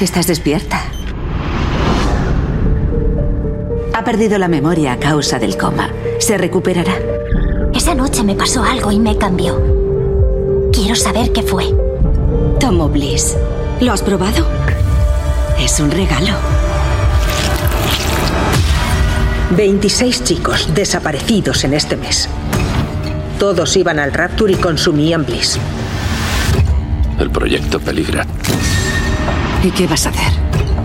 Estás despierta. Ha perdido la memoria a causa del coma. Se recuperará. Esa noche me pasó algo y me cambió. Quiero saber qué fue. Tomo Bliss. ¿Lo has probado? Es un regalo. 26 chicos desaparecidos en este mes. Todos iban al Rapture y consumían Bliss. El proyecto peligra. ¿Y qué vas a hacer?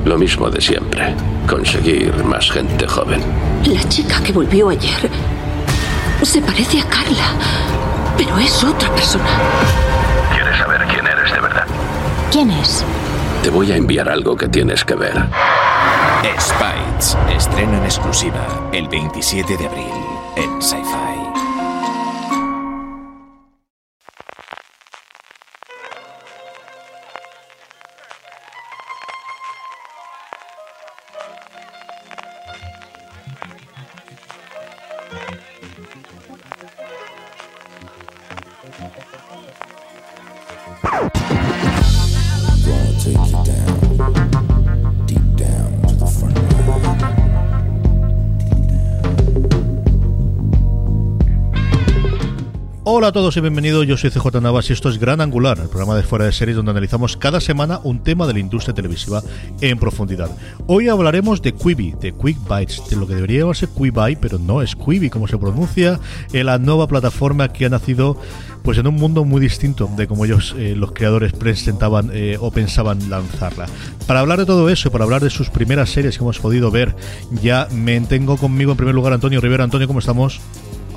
Lo mismo de siempre. Conseguir más gente joven. La chica que volvió ayer se parece a Carla, pero es otra persona. ¿Quieres saber quién eres de verdad? ¿Quién es? Te voy a enviar algo que tienes que ver. Spites, estreno en exclusiva el 27 de abril en Sci-Fi. Todos y bienvenidos, yo soy CJ Navas y esto es Gran Angular, el programa de fuera de series donde analizamos cada semana un tema de la industria televisiva en profundidad. Hoy hablaremos de Quibi, de Quick Bites, de lo que debería llamarse Quibi, pero no es Quibi como se pronuncia, en la nueva plataforma que ha nacido pues en un mundo muy distinto de como ellos, eh, los creadores, presentaban eh, o pensaban lanzarla. Para hablar de todo eso para hablar de sus primeras series que hemos podido ver, ya me tengo conmigo en primer lugar Antonio Rivera. Antonio, ¿cómo estamos?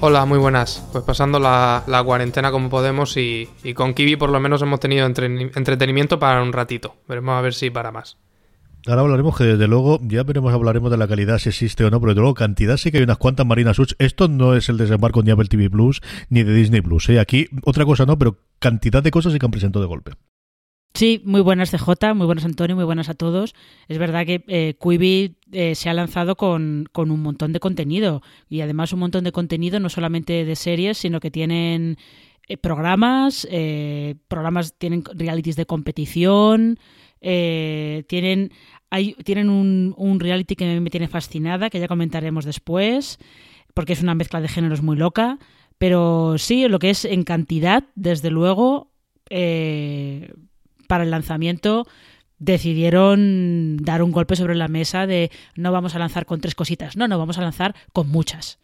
Hola, muy buenas. Pues pasando la, cuarentena como podemos y, con Kiwi por lo menos hemos tenido entre- entretenimiento para un ratito. Veremos a ver si para más. Ahora hablaremos que desde luego, ya veremos, hablaremos de la calidad si existe o no, pero desde luego cantidad sí que hay unas cuantas Marina Such. Esto no es el desembarco ni Apple TV Plus ni de Disney Plus. ¿eh? Aquí otra cosa no, pero cantidad de cosas sí que han presentado de golpe. Sí, muy buenas CJ, muy buenas Antonio, muy buenas a todos. Es verdad que eh, Quibi eh, se ha lanzado con, un montón de contenido y además un montón de contenido no solamente de series, sino que tienen eh, programas, eh, programas tienen realities de competición, eh, tienen hay, tienen un, un reality que me tiene fascinada, que ya comentaremos después, porque es una mezcla de géneros muy loca. Pero sí, lo que es en cantidad, desde luego, eh, para el lanzamiento decidieron dar un golpe sobre la mesa de no vamos a lanzar con tres cositas, no, no, vamos a lanzar con muchas.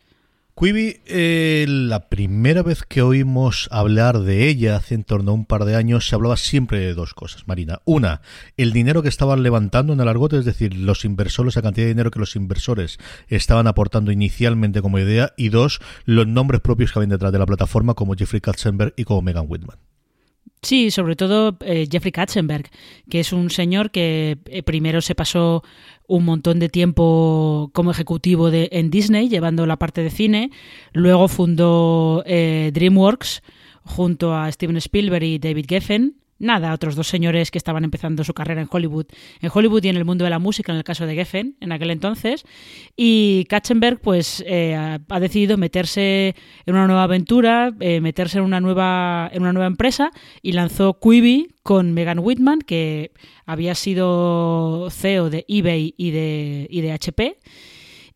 Quibi, eh, la primera vez que oímos hablar de ella hace en torno a un par de años, se hablaba siempre de dos cosas, Marina. Una, el dinero que estaban levantando en el argote, es decir, los inversores, la cantidad de dinero que los inversores estaban aportando inicialmente como idea. Y dos, los nombres propios que habían detrás de la plataforma, como Jeffrey Katzenberg y como Megan Whitman. Sí, sobre todo eh, Jeffrey Katzenberg, que es un señor que eh, primero se pasó un montón de tiempo como ejecutivo de, en Disney, llevando la parte de cine, luego fundó eh, DreamWorks junto a Steven Spielberg y David Geffen. Nada, otros dos señores que estaban empezando su carrera en Hollywood, en Hollywood y en el mundo de la música, en el caso de Geffen, en aquel entonces. Y Katzenberg, pues, eh, ha, decidido meterse en una nueva aventura, eh, meterse en una nueva, en una nueva empresa y lanzó Quibi con Megan Whitman, que había sido CEO de eBay y de, y de HP.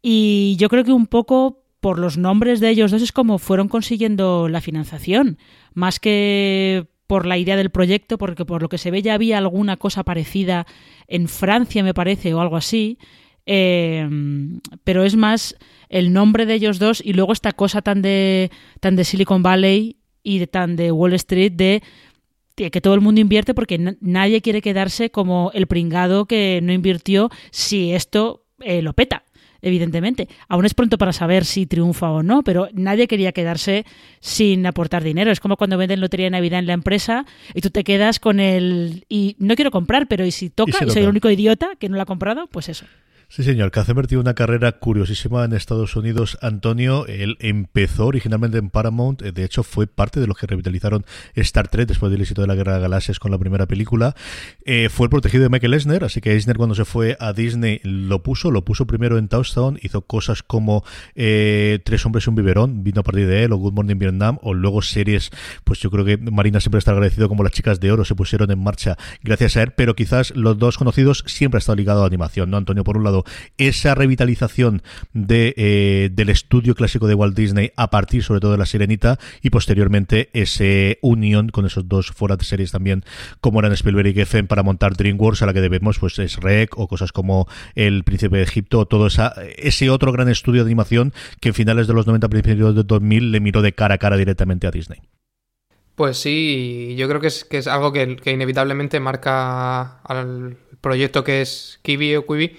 Y yo creo que un poco por los nombres de ellos dos es como fueron consiguiendo la financiación, más que por la idea del proyecto, porque por lo que se ve ya había alguna cosa parecida en Francia, me parece, o algo así. Eh, pero es más el nombre de ellos dos y luego esta cosa tan de, tan de Silicon Valley y de, tan de Wall Street de que todo el mundo invierte porque nadie quiere quedarse como el pringado que no invirtió si esto eh, lo peta evidentemente. Aún es pronto para saber si triunfa o no, pero nadie quería quedarse sin aportar dinero. Es como cuando venden lotería de Navidad en la empresa y tú te quedas con el... y no quiero comprar, pero ¿y si toca? ¿Y, soy el único idiota que no lo ha comprado? Pues eso. Sí, señor. Kazemer tiene una carrera curiosísima en Estados Unidos. Antonio, él empezó originalmente en Paramount. De hecho, fue parte de los que revitalizaron Star Trek después del éxito de la Guerra de Galaxias con la primera película. Eh, fue el protegido de Michael Eisner, así que Eisner cuando se fue a Disney lo puso. Lo puso primero en Touchdown. Hizo cosas como eh, Tres hombres y un biberón. Vino a partir de él. O Good Morning Vietnam. O luego series, pues yo creo que Marina siempre está agradecido como las chicas de oro se pusieron en marcha gracias a él. Pero quizás los dos conocidos siempre ha estado ligado a animación, ¿no? Antonio, por un lado, esa revitalización de, eh, del estudio clásico de Walt Disney a partir sobre todo de La Sirenita y posteriormente ese unión con esos dos fuera de series también como eran Spielberg y Geffen para montar DreamWorks a la que debemos pues es Rec o cosas como El Príncipe de Egipto o todo esa, ese otro gran estudio de animación que en finales de los 90 principios de 2000 le miró de cara a cara directamente a Disney. Pues sí, yo creo que es, que es algo que, inevitablemente marca al proyecto que es Kiwi o Quibi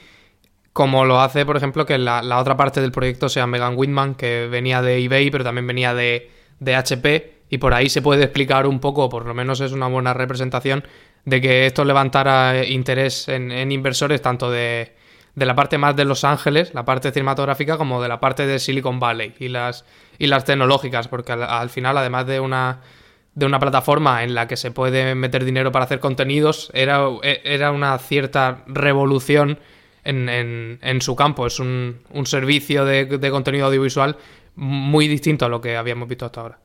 como lo hace, por ejemplo, que la, otra parte del proyecto sea Megan Whitman, que venía de eBay, pero también venía de, HP, y por ahí se puede explicar un poco, por lo menos es una buena representación, de que esto levantara interés en, inversores tanto de, la parte más de Los Ángeles, la parte cinematográfica, como de la parte de Silicon Valley y las, y las tecnológicas, porque al, final, además de una, de una plataforma en la que se puede meter dinero para hacer contenidos, era, era una cierta revolución en, en, su campo. Es un, un servicio de, de contenido audiovisual muy distinto a lo que habíamos visto hasta ahora.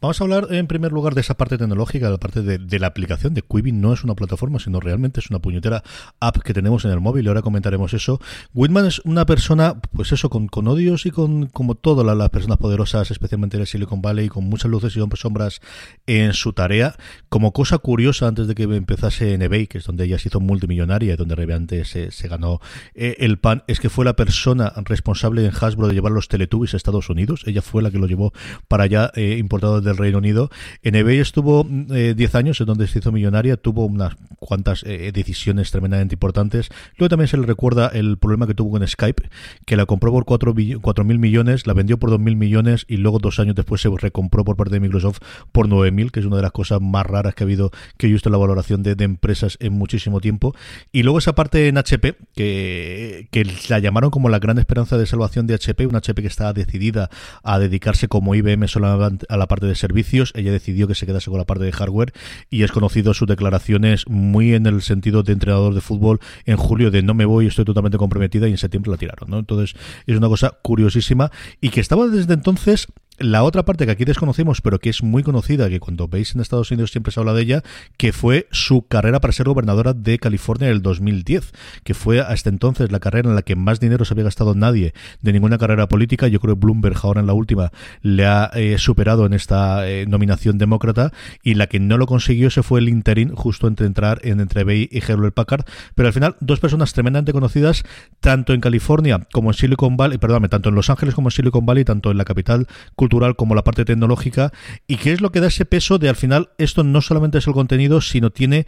Vamos a hablar en primer lugar de esa parte tecnológica, de la parte de, la aplicación de Quibi. No es una plataforma, sino realmente es una puñetera app que tenemos en el móvil y ahora comentaremos eso. Whitman es una persona, pues eso, con, con odios y con como todas las personas poderosas, especialmente en el Silicon Valley, con muchas luces y sombras en su tarea. Como cosa curiosa, antes de que empezase en eBay, que es donde ella se hizo multimillonaria y donde realmente se, se ganó eh, el pan, es que fue la persona responsable en Hasbro de llevar los Teletubbies a Estados Unidos. Ella fue la que lo llevó para allá, eh, importado desde del Reino Unido. En eBay estuvo 10 eh, años, en donde se hizo millonaria, tuvo unas cuantas eh, decisiones tremendamente importantes. Luego también se le recuerda el problema que tuvo con Skype, que la compró por 4 mil millones, la vendió por 2 mil millones y luego dos años después se recompró por parte de Microsoft por 9 mil, que es una de las cosas más raras que ha habido que he visto en la valoración de, empresas en muchísimo tiempo. Y luego esa parte en HP, que, que la llamaron como la gran esperanza de salvación de HP, una HP que estaba decidida a dedicarse como IBM solamente a la parte de servicios. Ella decidió que se quedase con la parte de hardware y es conocido sus declaraciones muy en el sentido de entrenador de fútbol en julio de no me voy, estoy totalmente comprometida y en septiembre la tiraron. ¿no? Entonces es una cosa curiosísima y que estaba desde entonces la otra parte que aquí desconocemos, pero que es muy conocida, que cuando veis en Estados Unidos siempre se habla de ella, que fue su carrera para ser gobernadora de California en el 2010, que fue hasta entonces la carrera en la que más dinero se había gastado nadie de ninguna carrera política. Yo creo que Bloomberg ahora en la última le ha eh, superado en esta eh, nominación demócrata y la que no lo consiguió se fue el interín justo entre entrar en entre Bay y Hewlett Packard. Pero al final, dos personas tremendamente conocidas, tanto en California como en Silicon Valley, perdóname, tanto en Los Ángeles como en Silicon Valley, tanto en la capital cultural como la parte tecnológica y qué es lo que da ese peso de al final esto no solamente es el contenido, sino tiene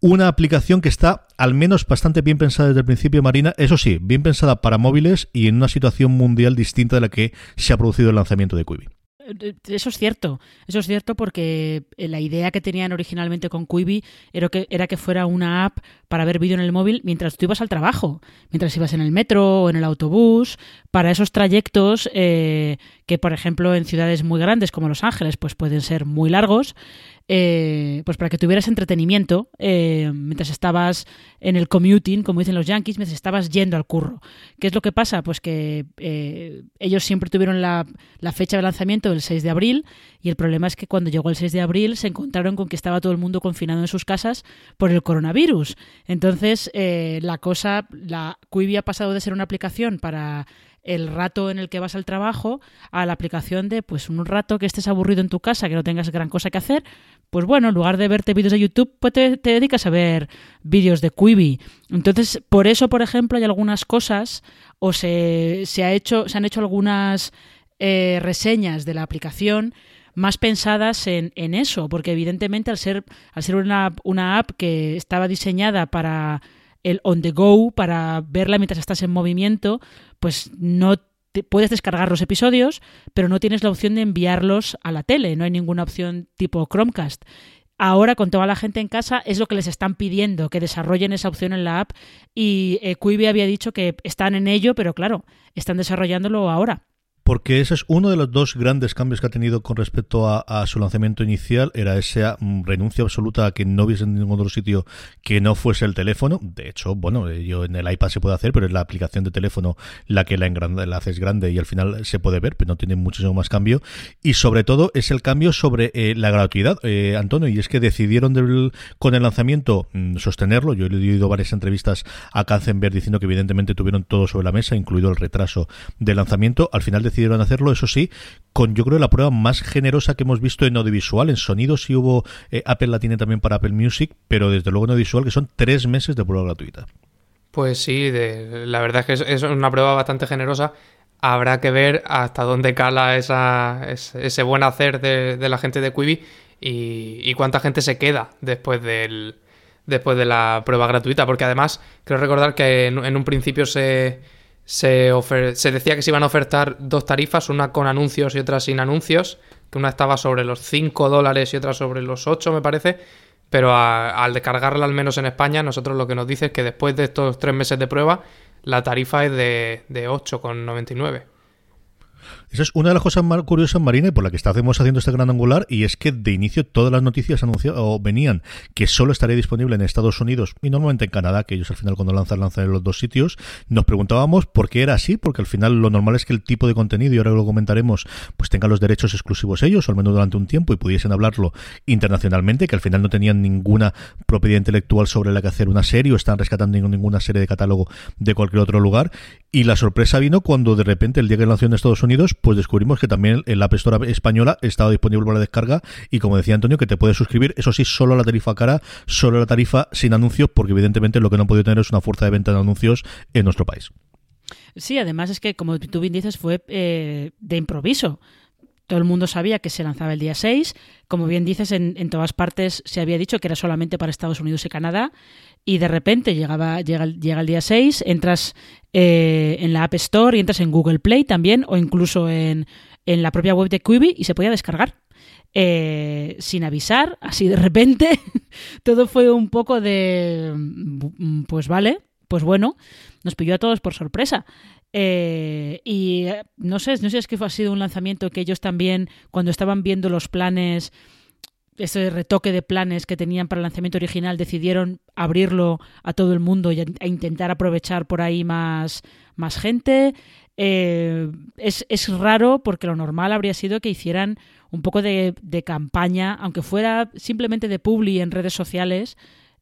una aplicación que está al menos bastante bien pensada desde el principio, Marina, eso sí, bien pensada para móviles y en una situación mundial distinta de la que se ha producido el lanzamiento de Quibi. Eh, eso es cierto, eso es cierto porque eh, la idea que tenían originalmente con Quibi era que, era que fuera una app para ver vídeo en el móvil mientras tú ibas al trabajo, mientras ibas en el metro o en el autobús, para esos trayectos eh, que, por ejemplo, en ciudades muy grandes como Los Ángeles, pues pueden ser muy largos eh, pues para que tuvieras entretenimiento eh, mientras estabas en el commuting, como dicen los yankees, mientras estabas yendo al curro. ¿Qué es lo que pasa? Pues que eh, ellos siempre tuvieron la, fecha de lanzamiento del 6 de abril y el problema es que cuando llegó el 6 de abril se encontraron con que estaba todo el mundo confinado en sus casas por el coronavirus. Entonces, la cosa, la Quibi ha pasado de ser una aplicación para el rato en el que vas al trabajo a la aplicación de pues un rato que estés aburrido en tu casa, que no tengas gran cosa que hacer, pues bueno, en lugar de verte vídeos de YouTube, pues te, dedicas a ver vídeos de Quibi. Entonces, por eso, por ejemplo, hay algunas cosas o se, se ha hecho, se han hecho algunas eh, reseñas de la aplicación más pensadas en, en, eso, porque evidentemente al ser, al ser una, una app que estaba diseñada para el on the go, para verla mientras estás en movimiento, pues no te, puedes descargar los episodios, pero no tienes la opción de enviarlos a la tele, no hay ninguna opción tipo Chromecast. Ahora, con toda la gente en casa, es lo que les están pidiendo, que desarrollen esa opción en la app. Y eh, Quibi había dicho que están en ello, pero claro, están desarrollándolo ahora porque ese es uno de los dos grandes cambios que ha tenido con respecto a, su lanzamiento inicial, era esa mm, renuncia absoluta a que no hubiese en ningún otro sitio que no fuese el teléfono. De hecho, bueno, yo en el iPad se puede hacer, pero es la aplicación de teléfono la que la, la haces grande y al final se puede ver, pero no tiene muchísimo más cambio. Y sobre todo es el cambio sobre eh, la gratuidad, eh, Antonio, y es que decidieron con el lanzamiento mm, sostenerlo. Yo he leído varias entrevistas a Kanzenberg diciendo que evidentemente tuvieron todo sobre la mesa, incluido el retraso del lanzamiento. Al final decidieron hacerlo, eso sí, con yo creo la prueba más generosa que hemos visto en audiovisual. En sonido sí hubo, eh, Apple la tiene también para Apple Music, pero desde luego en audiovisual que son tres meses de prueba gratuita. Pues sí, la verdad es que es, una prueba bastante generosa. Habrá que ver hasta dónde cala esa, ese, buen hacer de, la gente de Quibi y, cuánta gente se queda después del, después de la prueba gratuita, porque además creo recordar que en un principio se, se, se decía que se iban a ofertar dos tarifas, una con anuncios y otra sin anuncios, que una estaba sobre los 5 dólares y otra sobre los 8, me parece. Pero al descargarla, al menos en España, nosotros lo que nos dice es que después de estos tres meses de prueba, la tarifa es de, de 8,99. Esa es una de las cosas más curiosas, Marina, y por la que estamos haciendo este gran angular, y es que de inicio todas las noticias o venían que solo estaría disponible en Estados Unidos y normalmente en Canadá, que ellos al final cuando lanzan, lanzan en los dos sitios. Nos preguntábamos por qué era así, porque al final lo normal es que el tipo de contenido, y ahora lo comentaremos, pues tengan los derechos exclusivos ellos, o al menos durante un tiempo, y pudiesen hablarlo internacionalmente, que al final no tenían ninguna propiedad intelectual sobre la que hacer una serie, o están rescatando ninguna serie de catálogo de cualquier otro lugar. Y la sorpresa vino cuando de repente el día que lanzó en Estados Unidos, pues descubrimos que también el App Store española estaba disponible para descarga y como decía Antonio, que te puedes suscribir, eso sí, solo la tarifa cara, solo la tarifa sin anuncios, porque evidentemente lo que no ha podido tener es una fuerza de venta de anuncios en nuestro país. Sí, además es que, como tú bien dices, fue eh, de improviso. Todo el mundo sabía que se lanzaba el día 6. Como bien dices, en, en, todas partes se había dicho que era solamente para Estados Unidos y Canadá. Y de repente llegaba, llega, llega el día 6, entras eh, en la App Store y entras en Google Play también, o incluso en, en la propia web de Quibi y se podía descargar. Eh, sin avisar, así de repente. Todo fue un poco de. Mm, pues vale, pues bueno, nos pilló a todos por sorpresa. Eh, y eh, no sé, no sé es que ha sido un lanzamiento que ellos también, cuando estaban viendo los planes, ese retoque de planes que tenían para el lanzamiento original, decidieron abrirlo a todo el mundo y a, intentar aprovechar por ahí más, más gente. Eh, es, es, raro porque lo normal habría sido que hicieran un poco de, de campaña, aunque fuera simplemente de publi en redes sociales,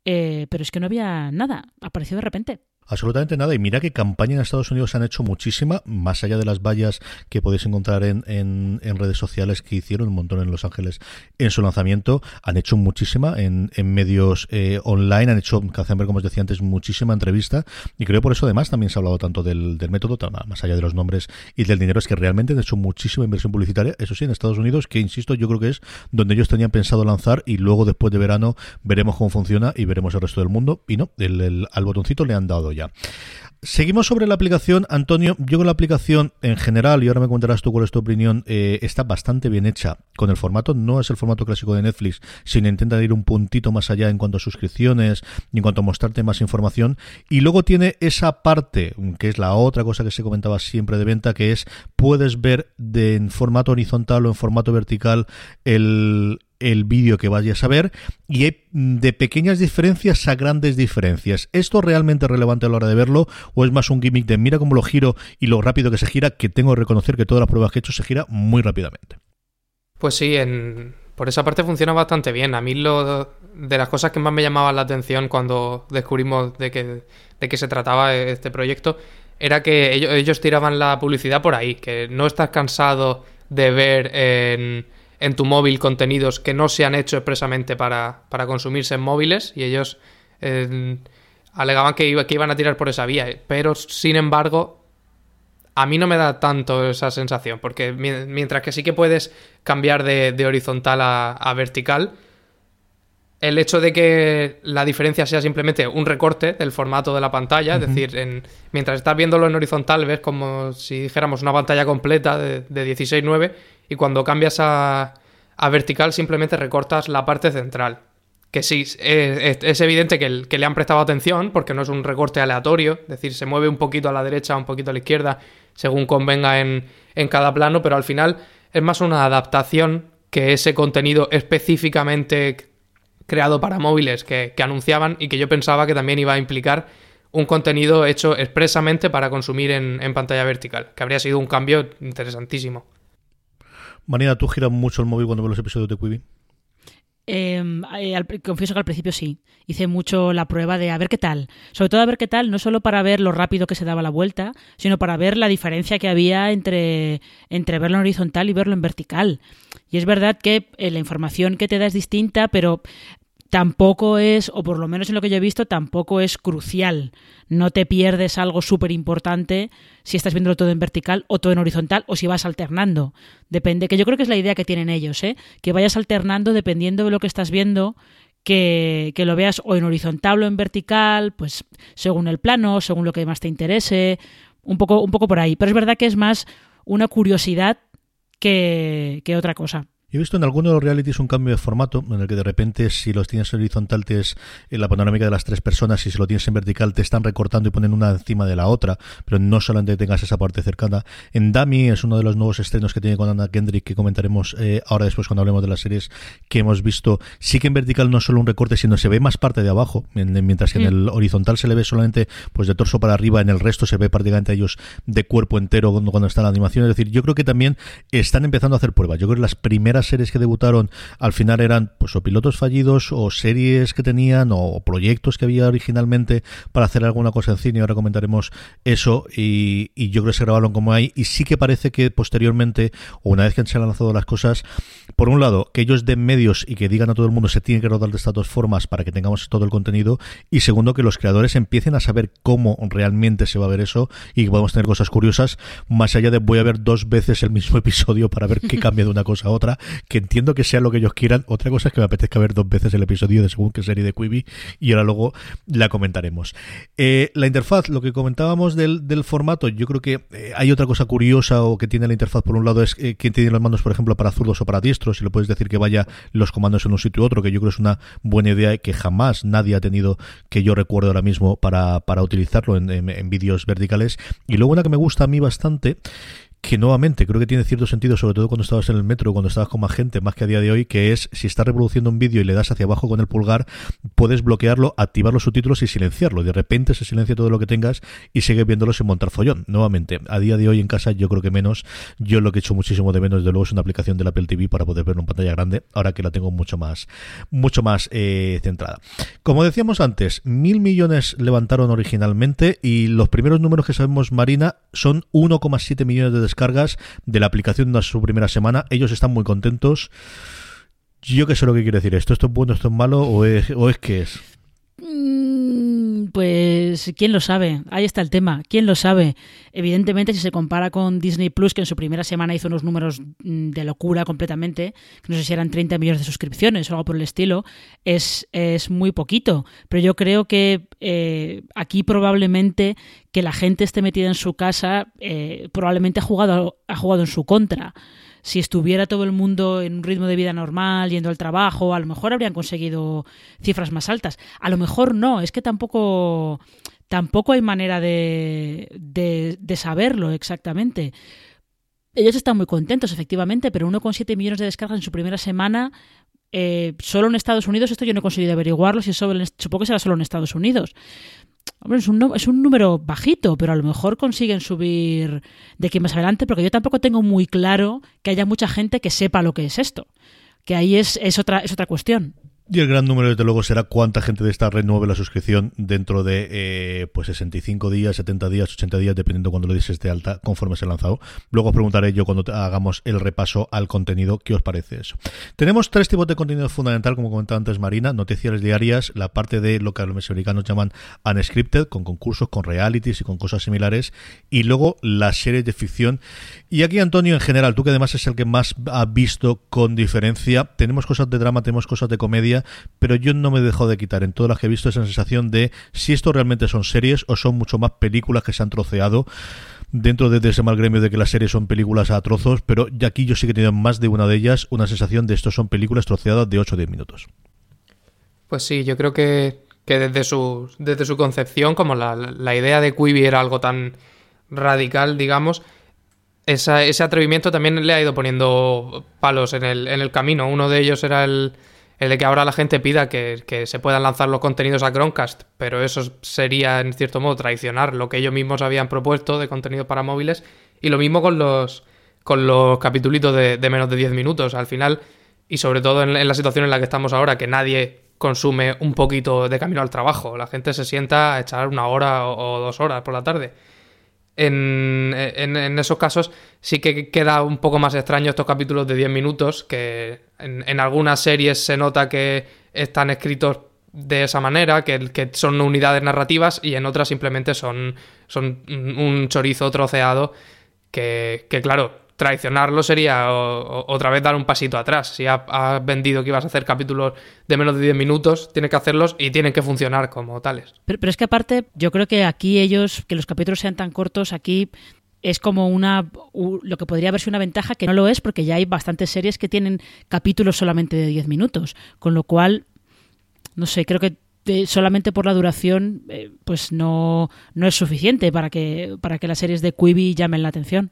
pero es que no había nada, apareció de repente. Absolutamente nada. Y mira que campaña en Estados Unidos han hecho muchísima, más allá de las vallas que podéis encontrar en, en, redes sociales que hicieron un montón en Los Ángeles en su lanzamiento. Han hecho muchísima en, en medios eh, online, han hecho, como os decía antes, muchísima entrevista. Y creo por eso además también se ha hablado tanto del, del método, más allá de los nombres y del dinero, es que realmente han hecho muchísima inversión publicitaria. Eso sí, en Estados Unidos, que insisto, yo creo que es donde ellos tenían pensado lanzar y luego después de verano veremos cómo funciona y veremos el resto del mundo. Y no, el, al botoncito le han dado ya. Seguimos sobre la aplicación, Antonio. Yo con la aplicación en general, y ahora me contarás tú cuál es tu opinión, eh, está bastante bien hecha. Con el formato, no es el formato clásico de Netflix, sino intenta ir un puntito más allá en cuanto a suscripciones y en cuanto a mostrarte más información. Y luego tiene esa parte, que es la otra cosa que se comentaba siempre de venta, que es puedes ver de, en formato horizontal o en formato vertical el, el vídeo que vayas a ver y hay de pequeñas diferencias a grandes diferencias. ¿Esto es realmente relevante a la hora de verlo o es más un gimmick de mira cómo lo giro y lo rápido que se gira que tengo que reconocer que todas las pruebas que he hecho se gira muy rápidamente? Pues sí, en... por esa parte funciona bastante bien. A mí lo de las cosas que más me llamaban la atención cuando descubrimos de qué, de qué se trataba este proyecto era que ellos, tiraban la publicidad por ahí, que no estás cansado de ver en, en tu móvil contenidos que no se han hecho expresamente para, para consumirse en móviles y ellos eh, alegaban que, que iban a tirar por esa vía, pero sin embargo a mí no me da tanto esa sensación, porque mientras que sí que puedes cambiar de, horizontal a, vertical, el hecho de que la diferencia sea simplemente un recorte del formato de la pantalla, es decir, en, mientras estás viéndolo en horizontal ves como si dijéramos una pantalla completa de, de 16.9 y cuando cambias a, vertical simplemente recortas la parte central que sí, es, evidente que, le han prestado atención porque no es un recorte aleatorio, es decir, se mueve un poquito a la derecha, un poquito a la izquierda, según convenga en, cada plano, pero al final es más una adaptación que ese contenido específicamente creado para móviles que, anunciaban y que yo pensaba que también iba a implicar un contenido hecho expresamente para consumir en pantalla vertical, que habría sido un cambio interesantísimo. Marina, ¿tú giras mucho el móvil cuando ves los episodios de Quibi? Em, eh, confieso que al principio sí. Hice mucho la prueba de a ver qué tal. Sobre todo a ver qué tal, no solo para ver lo rápido que se daba la vuelta, sino para ver la diferencia que había entre, entre verlo en horizontal y verlo en vertical. Y es verdad que eh, la información que te da es distinta, pero tampoco es, o por lo menos en lo que yo he visto, tampoco es crucial. No te pierdes algo súper importante si estás viéndolo todo en vertical o todo en horizontal o si vas alternando. Depende, que yo creo que es la idea que tienen ellos, ¿eh? que vayas alternando dependiendo de lo que estás viendo. Que, que lo veas o en horizontal o en vertical, pues según el plano, según lo que más te interese, un poco, un poco por ahí. Pero es verdad que es más una curiosidad que, que otra cosa. He visto en algunos de los realities un cambio de formato, en el que de repente si los tienes en horizontal te es en la panorámica de las tres personas y si lo tienes en vertical te están recortando y ponen una encima de la otra, pero no solamente tengas esa parte cercana. En Dummy es uno de los nuevos estrenos que tiene con Anna Kendrick que comentaremos eh, ahora después cuando hablemos de las series que hemos visto. Sí que en vertical no es solo un recorte, sino se ve más parte de abajo, mientras que en el horizontal se le ve solamente pues de torso para arriba, en el resto se ve prácticamente a ellos de cuerpo entero cuando, cuando está la animación. Es decir, yo creo que también están empezando a hacer pruebas. Yo creo que las primeras series que debutaron al final eran pues o pilotos fallidos o series que tenían o proyectos que había originalmente para hacer alguna cosa en cine. Ahora comentaremos eso y, yo creo que se grabaron como hay. Y sí que parece que posteriormente, o una vez que se han lanzado las cosas, por un lado, que ellos den medios y que digan a todo el mundo se tiene que rodar de estas dos formas para que tengamos todo el contenido. Y segundo, que los creadores empiecen a saber cómo realmente se va a ver eso y que podemos tener cosas curiosas, más allá de voy a ver dos veces el mismo episodio para ver qué cambia de una cosa a otra, que entiendo que sea lo que ellos quieran. Otra cosa es que me apetezca ver dos veces el episodio de según qué serie de Quibi y ahora luego la comentaremos. Eh, la interfaz, lo que comentábamos del, formato, yo creo que eh, hay otra cosa curiosa o que tiene la interfaz por un lado es eh, quién tiene los mandos, por ejemplo, para zurdos o para diestros, y le puedes decir que vaya los comandos en un sitio u otro, que yo creo es una buena idea que jamás nadie ha tenido que yo recuerdo ahora mismo para, para utilizarlo en, en vídeos verticales. Y luego una que me gusta a mí bastante que nuevamente creo que tiene cierto sentido, sobre todo cuando estabas en el metro, cuando estabas con más gente, más que a día de hoy, que es si estás reproduciendo un vídeo y le das hacia abajo con el pulgar, puedes bloquearlo, activar los subtítulos y silenciarlo. De repente se silencia todo lo que tengas y sigues viéndolo sin montar follón. Nuevamente, a día de hoy en casa yo creo que menos. Yo lo que he hecho muchísimo de menos, desde luego, es una aplicación de la Apple TV para poder verlo en pantalla grande, ahora que la tengo mucho más, mucho más eh, centrada. Como decíamos antes, mil millones levantaron originalmente y los primeros números que sabemos, Marina, son 1,7 millones de descargas de la aplicación de su primera semana. Ellos están muy contentos. Yo qué sé lo que quiere decir esto. ¿Esto es bueno, esto es malo o es, o es que es? Mm, pues quién lo sabe, ahí está el tema, quién lo sabe. Evidentemente, si se compara con Disney Plus, que en su primera semana hizo unos números mm, de locura completamente, no sé si eran 30 millones de suscripciones o algo por el estilo, es, es muy poquito. Pero yo creo que eh, aquí probablemente que la gente esté metida en su casa, eh, probablemente ha jugado, ha jugado en su contra si estuviera todo el mundo en un ritmo de vida normal, yendo al trabajo, a lo mejor habrían conseguido cifras más altas. A lo mejor no, es que tampoco, tampoco hay manera de, saberlo exactamente. Ellos están muy contentos, efectivamente, pero 1,7 millones de descargas en su primera semana, eh, solo en Estados Unidos, esto yo no he conseguido averiguarlo, si supongo que será solo en Estados Unidos. Hombre, es un, es un número bajito, pero a lo mejor consiguen subir de aquí más adelante, porque yo tampoco tengo muy claro que haya mucha gente que sepa lo que es esto. Que ahí es, es, otra, es otra cuestión. Y el gran número, desde luego, será cuánta gente de esta renueve la suscripción dentro de eh, pues 65 días, 70 días, 80 días, dependiendo cuando lo dices de alta, conforme se ha lanzado. Luego os preguntaré yo cuando hagamos el repaso al contenido, ¿qué os parece eso? Tenemos tres tipos de contenido fundamental, como comentaba antes Marina, noticias diarias, la parte de lo que los americanos llaman unscripted, con concursos, con realities y con cosas similares, y luego las series de ficción. Y aquí, Antonio, en general, tú que además es el que más ha visto con diferencia, tenemos cosas de drama, tenemos cosas de comedia, pero yo no me dejo de quitar en todas las que he visto esa sensación de si esto realmente son series o son mucho más películas que se han troceado dentro de, ese mal gremio de que las series son películas a trozos, pero ya aquí yo sí que he tenido más de una de ellas una sensación de esto son películas troceadas de 8 o 10 minutos. Pues sí, yo creo que, desde, su, desde su concepción, como la, idea de Quibi era algo tan radical, digamos, ese atrevimiento también le ha ido poniendo palos en el, en el camino. Uno de ellos era el, el de que ahora la gente pida que, se puedan lanzar los contenidos a Chromecast, pero eso sería en cierto modo traicionar lo que ellos mismos habían propuesto de contenido para móviles. Y lo mismo con los, con los capitulitos de, menos de 10 minutos. Al final, y sobre todo en, la situación en la que estamos ahora, que nadie consume un poquito de camino al trabajo. La gente se sienta a echar una hora o dos horas por la tarde en, en, esos casos sí que queda un poco más extraño estos capítulos de 10 minutos, que en, algunas series se nota que están escritos de esa manera, que, que, son unidades narrativas, y en otras simplemente son, son un chorizo troceado que, que claro, traicionarlo sería otra vez dar un pasito atrás. Si has vendido que ibas a hacer capítulos de menos de 10 minutos, tienes que hacerlos y tienen que funcionar como tales. Pero, pero, es que aparte, yo creo que aquí ellos, que los capítulos sean tan cortos, aquí es como una lo que podría verse una ventaja que no lo es porque ya hay bastantes series que tienen capítulos solamente de 10 minutos, con lo cual no sé, creo que eh, solamente por la duración eh, pues no, no es suficiente para que para que las series de Quibi llamen la atención.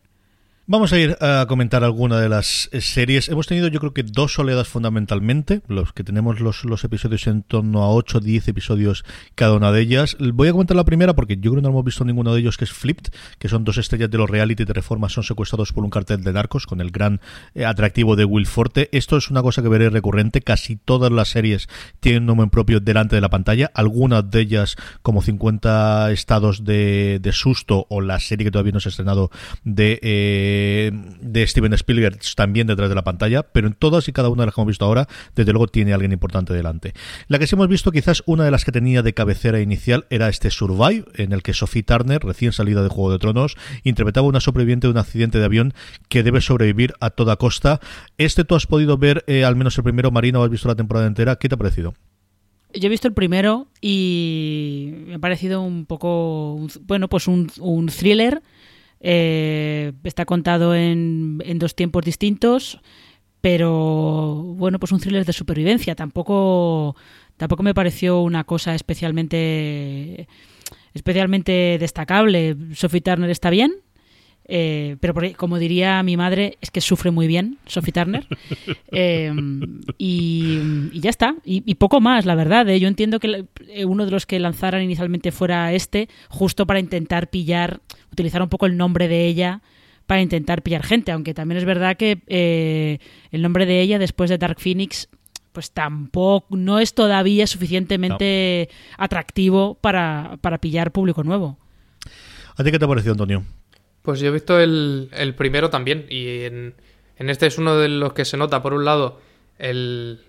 Vamos a ir a comentar alguna de las eh, series. Hemos tenido yo creo que dos oleadas fundamentalmente, los que tenemos los, episodios en torno a 8 o 10 episodios cada una de ellas. Voy a comentar la primera porque yo creo que no hemos visto ninguno de ellos, que es Flipped, que son dos estrellas de los reality de reforma, son secuestrados por un cartel de narcos con el gran eh, atractivo de Will Forte. Esto es una cosa que veré recurrente, casi todas las series tienen un nombre propio delante de la pantalla, algunas de ellas como 50 estados de, de susto o la serie que todavía no se ha estrenado de... Eh, de, Steven Spielberg también detrás de la pantalla, pero en todas y cada una de las que hemos visto ahora, desde luego tiene alguien importante delante. La que sí hemos visto, quizás una de las que tenía de cabecera inicial, era este Survive, en el que Sophie Turner, recién salida de Juego de Tronos, interpretaba una sobreviviente de un accidente de avión que debe sobrevivir a toda costa. Este tú has podido ver eh, al menos el primero, Marina, o has visto la temporada entera. ¿Qué te ha parecido? Yo he visto el primero y me ha parecido un poco, bueno, pues un, un thriller eh, está contado en, en, dos tiempos distintos, pero bueno, pues un thriller de supervivencia. Tampoco, tampoco me pareció una cosa especialmente, especialmente destacable. Sophie Turner está bien, eh, pero como diría mi madre, es que sufre muy bien Sophie Turner. Eh, y, ya está. Y, poco más, la verdad. ¿eh? Yo entiendo que uno de los que lanzaran inicialmente fuera este, justo para intentar pillar, utilizar un poco el nombre de ella para intentar pillar gente. Aunque también es verdad que el nombre de ella, después de Dark Phoenix, pues tampoco, no es todavía suficientemente atractivo para, para pillar público nuevo. ¿A ti qué te ha parecido, Antonio? Pues yo he visto el, primero también y en, este es uno de los que se nota, por un lado, el,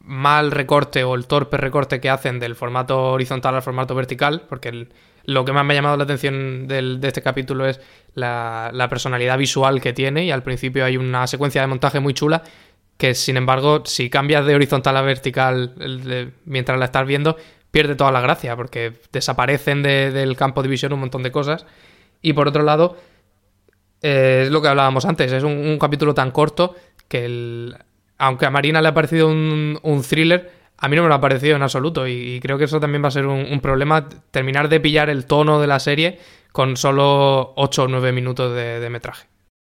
mal recorte o el torpe recorte que hacen del formato horizontal al formato vertical, porque lo que más me ha llamado la atención de este capítulo es la, personalidad visual que tiene y al principio hay una secuencia de montaje muy chula que sin embargo si cambias de horizontal a vertical mientras la estás viendo pierde toda la gracia porque desaparecen del campo de visión un montón de cosas. Y por otro lado, eh, es lo que hablábamos antes, es un, capítulo tan corto que aunque a Marina le ha parecido un, thriller, a mí no me lo ha parecido en absoluto y, creo que eso también va a ser un, problema, terminar de pillar el tono de la serie con solo 8 o 9 minutos de, metraje.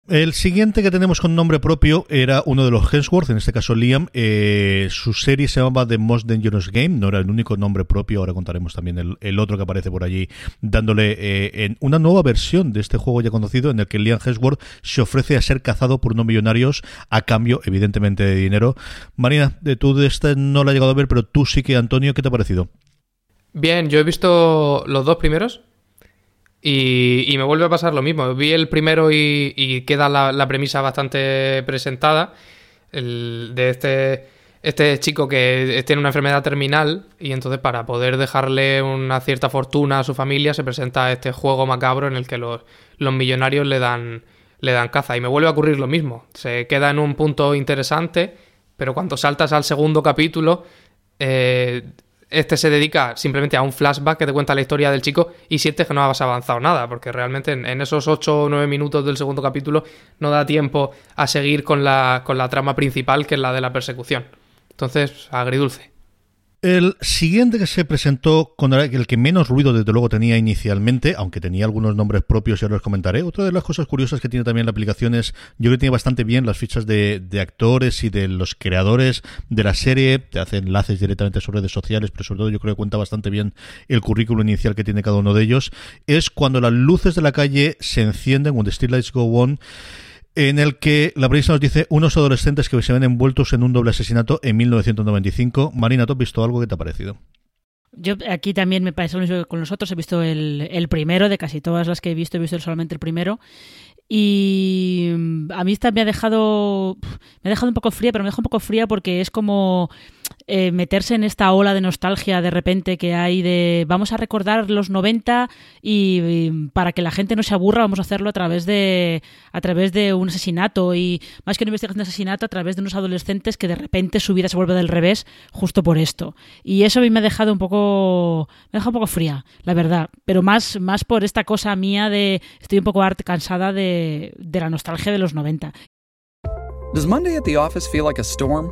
El siguiente que tenemos con nombre propio era uno de los Hemsworth, en este caso Liam. Eh, su serie se llamaba The Most Dangerous Game, no era el único nombre propio, ahora contaremos también el, otro que aparece por allí, dándole eh, en una nueva versión de este juego ya conocido, en el que Liam Hemsworth se ofrece a ser cazado por unos millonarios a cambio, evidentemente, de dinero. Marina, tú de este no la he llegado a ver, pero tú sí que, Antonio, ¿qué te ha parecido? Bien, yo he visto los dos primeros y, me vuelve a pasar lo mismo. Vi el primero y, queda la, premisa bastante presentada el, de este, este chico que tiene una enfermedad terminal y entonces para poder dejarle una cierta fortuna a su familia se presenta este juego macabro en el que los, los millonarios le dan, le dan caza. Y me vuelve a ocurrir lo mismo. Se queda en un punto interesante, pero cuando saltas al segundo capítulo... Eh, este se dedica simplemente a un flashback que te cuenta la historia del chico y sientes que no has avanzado nada, porque realmente en, esos 8 o 9 minutos del segundo capítulo no da tiempo a seguir con la, con la trama principal, que es la de la persecución. Entonces, agridulce. El siguiente que se presentó con el que menos ruido desde luego tenía inicialmente, aunque tenía algunos nombres propios, ya los comentaré. Otra de las cosas curiosas que tiene también la aplicación es, yo creo que tiene bastante bien las fichas de, actores y de los creadores de la serie, te hace enlaces directamente sus redes sociales, pero sobre todo yo creo que cuenta bastante bien el currículo inicial que tiene cada uno de ellos. Es cuando las luces de la calle se encienden, when the street lights go on, en el que la prensa nos dice unos adolescentes que se ven envueltos en un doble asesinato en 1995. Marina, ¿tú has visto algo que te ha parecido? Yo aquí también me parece lo mismo que con los otros. He visto el, el, primero, de casi todas las que he visto, he visto solamente el primero. Y a mí esta me ha dejado. Me ha dejado un poco fría, pero me deja un poco fría porque es como eh, meterse en esta ola de nostalgia de repente que hay de vamos a recordar los 90 y, para que la gente no se aburra vamos a hacerlo a través de a través de un asesinato y más que una investigación de asesinato a través de unos adolescentes que de repente su vida se vuelve del revés justo por esto. Y eso a mí me ha dejado un poco me ha dejado un poco fría la verdad. Pero más más por esta cosa mía de estoy un poco cansada de, de la nostalgia de los 90 Does Monday at the office feel like a storm?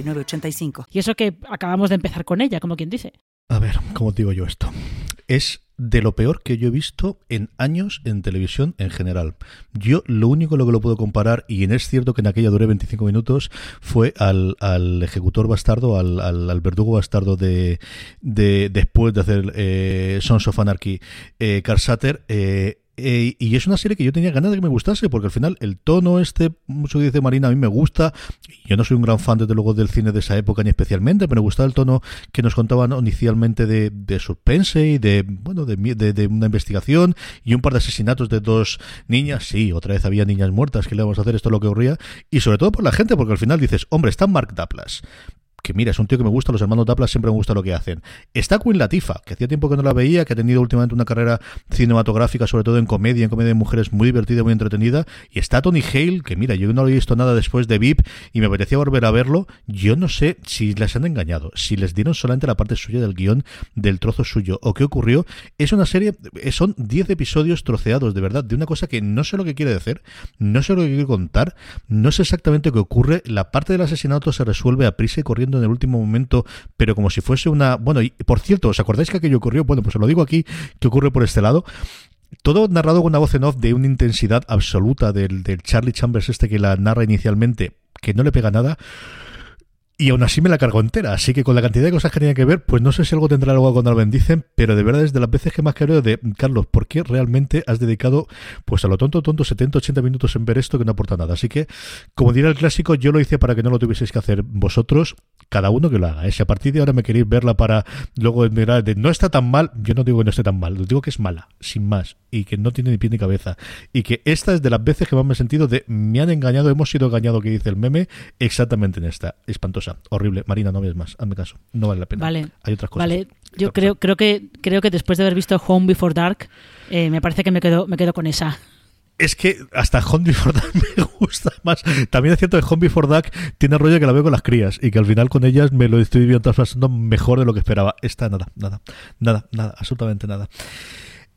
Y eso que acabamos de empezar con ella, como quien dice. A ver, ¿cómo digo yo esto? Es de lo peor que yo he visto en años en televisión en general. Yo lo único lo que lo puedo comparar, y es cierto que en aquella duré 25 minutos, fue al, ejecutor bastardo, al, verdugo bastardo de, después de hacer eh, Sons of Anarchy, eh, Carl Sutter, eh, eh, y es una serie que yo tenía ganas de que me gustase, porque al final el tono este, mucho dice Marina, a mí me gusta. Yo no soy un gran fan, desde luego, del cine de esa época, ni especialmente, pero me gustaba el tono que nos contaban inicialmente de, de suspense y de, bueno, de, de, una investigación y un par de asesinatos de dos niñas. Sí, otra vez había niñas muertas, que le vamos a hacer? Esto es lo que ocurría. Y sobre todo por la gente, porque al final dices, hombre, está Mark Daplas que mira, es un tío que me gusta, los hermanos Daplas siempre me gusta lo que hacen. Está Queen Latifa, que hacía tiempo que no la veía, que ha tenido últimamente una carrera cinematográfica, sobre todo en comedia, en comedia de mujeres, muy divertida, muy entretenida. Y está Tony Hale, que mira, yo no he visto nada después de VIP y me apetecía volver a verlo. Yo no sé si les han engañado, si les dieron solamente la parte suya del guion, del trozo suyo, o qué ocurrió. Es una serie, son 10 episodios troceados, de verdad, de una cosa que no sé lo que quiere decir, no sé lo que quiere contar, no sé exactamente qué ocurre. La parte del asesinato se resuelve a prisa y corriendo en el último momento, pero como si fuese una... Bueno, y por cierto, ¿os acordáis que aquello ocurrió? Bueno, pues os lo digo aquí, que ocurre por este lado. Todo narrado con una voz en off de una intensidad absoluta del, del Charlie Chambers este que la narra inicialmente, que no le pega nada y aún así me la cargo entera. Así que con la cantidad de cosas que tenía que ver, pues no sé si algo tendrá algo cuando lo bendicen, pero de verdad es de las veces que más creo de Carlos, ¿por qué realmente has dedicado pues a lo tonto, tonto, 70, 80 minutos en ver esto que no aporta nada? Así que, como dirá el clásico, yo lo hice para que no lo tuvieseis que hacer vosotros. cada uno que lo haga. ¿eh? Si a partir de ahora me queréis verla para luego mirar de no está tan mal, yo no digo que no esté tan mal, digo que es mala, sin más, y que no tiene ni pie ni cabeza. Y que esta es de las veces que más me he sentido de me han engañado, hemos sido engañados, que dice el meme, exactamente en esta. Espantosa, horrible. Marina, no ves más, hazme caso, no vale la pena. Vale. Hay otras cosas. Vale, yo creo, creo que creo que después de haber visto Home Before Dark, eh, me parece que me quedo, me quedo con esa es que hasta Home Before Dark me gusta más. También es cierto que Home Before Dark tiene rollo que la veo con las crías y que al final con ellas me lo estoy viendo traspasando mejor de lo que esperaba. Esta nada, nada, nada, nada, absolutamente nada.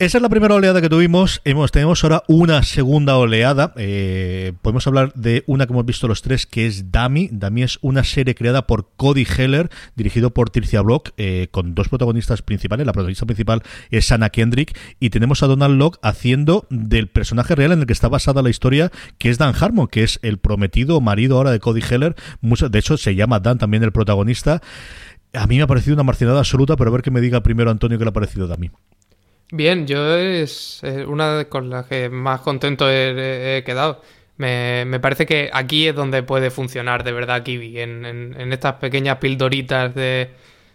Esa es la primera oleada que tuvimos. Tenemos ahora una segunda oleada. Eh, podemos hablar de una que hemos visto los tres, que es Dami. Dami es una serie creada por Cody Heller, dirigido por Tricia Block, eh, con dos protagonistas principales. La protagonista principal es Anna Kendrick. Y tenemos a Donald Locke haciendo del personaje real en el que está basada la historia, que es Dan Harmon, que es el prometido marido ahora de Cody Heller. de hecho, se llama Dan también el protagonista. A mí me ha parecido una marcianada absoluta, pero a ver que me diga primero Antonio que le ha parecido Dami. Bien, yo es una con las que más contento he, quedado. Me, me, parece que aquí es donde puede funcionar de verdad Kiwi, en, en, estas pequeñas pildoritas de,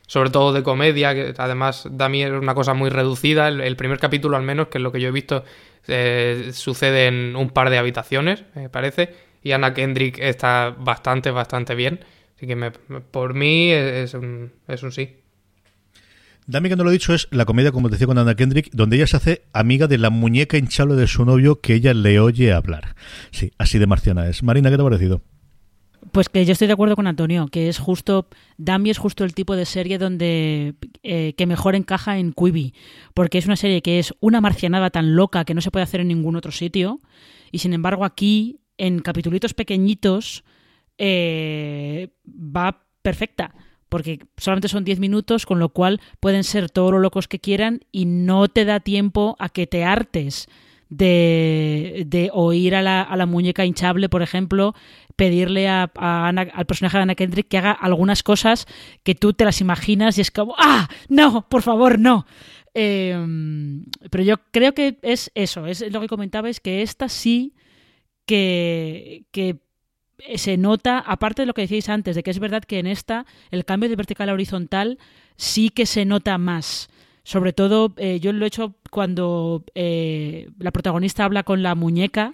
sobre todo de comedia, que además Dami es una cosa muy reducida. El, primer capítulo, al menos, que es lo que yo he visto, eh, sucede en un par de habitaciones, me parece. Y Anna Kendrick está bastante, bastante bien. Así que me, por mí es un, es un sí. Dame que no lo he dicho, es la comedia, como decía con Anna Kendrick, donde ella se hace amiga de la muñeca hinchable de su novio que ella le oye hablar. Sí, así de marciana es. Marina, ¿qué te ha parecido? Pues que yo estoy de acuerdo con Antonio, que es justo, Dami es justo el tipo de serie donde eh, que mejor encaja en Quibi, porque es una serie que es una marcianada tan loca que no se puede hacer en ningún otro sitio, y sin embargo aquí, en capitulitos pequeñitos, eh, va perfecta porque solamente son 10 minutos, con lo cual pueden ser todos los locos que quieran y no te da tiempo a que te hartes de, de oír a la, a la, muñeca hinchable, por ejemplo, pedirle a, al personaje de Anna Kendrick que haga algunas cosas que tú te las imaginas y es como, ¡ah! ¡No! ¡Por favor, no! Em, pero yo creo que es eso, es lo que comentaba, es que esta sí que, que se nota, aparte de lo que decíais antes, de que es verdad que en esta el cambio de vertical a horizontal sí que se nota más. Sobre todo, eh, yo lo he hecho cuando eh, la protagonista habla con la muñeca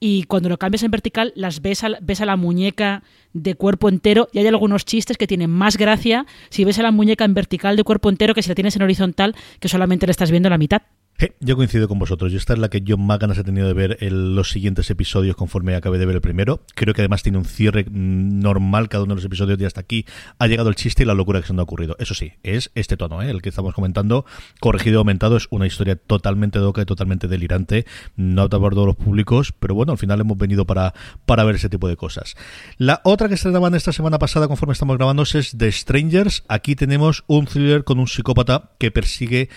y cuando lo cambias en vertical, las ves a, ves a la muñeca de cuerpo entero y hay algunos chistes que tienen más gracia si ves a la muñeca en vertical de cuerpo entero que si la tienes en horizontal, que solamente le estás viendo la mitad yo coincido con vosotros. Y esta es la que yo más ganas he tenido de ver en los siguientes episodios conforme acabé de ver el primero. Creo que además tiene un cierre normal cada uno de los episodios y hasta aquí ha llegado el chiste y la locura que se nos ha ocurrido. Eso sí, es este tono, ¿eh? el que estamos comentando, corregido y aumentado. Es una historia totalmente doca y totalmente delirante. No para todos los públicos, pero bueno, al final hemos venido para, para ver ese tipo de cosas. La otra que estrenaban esta semana pasada conforme estamos grabando es The Strangers. Aquí tenemos un thriller con un psicópata que persigue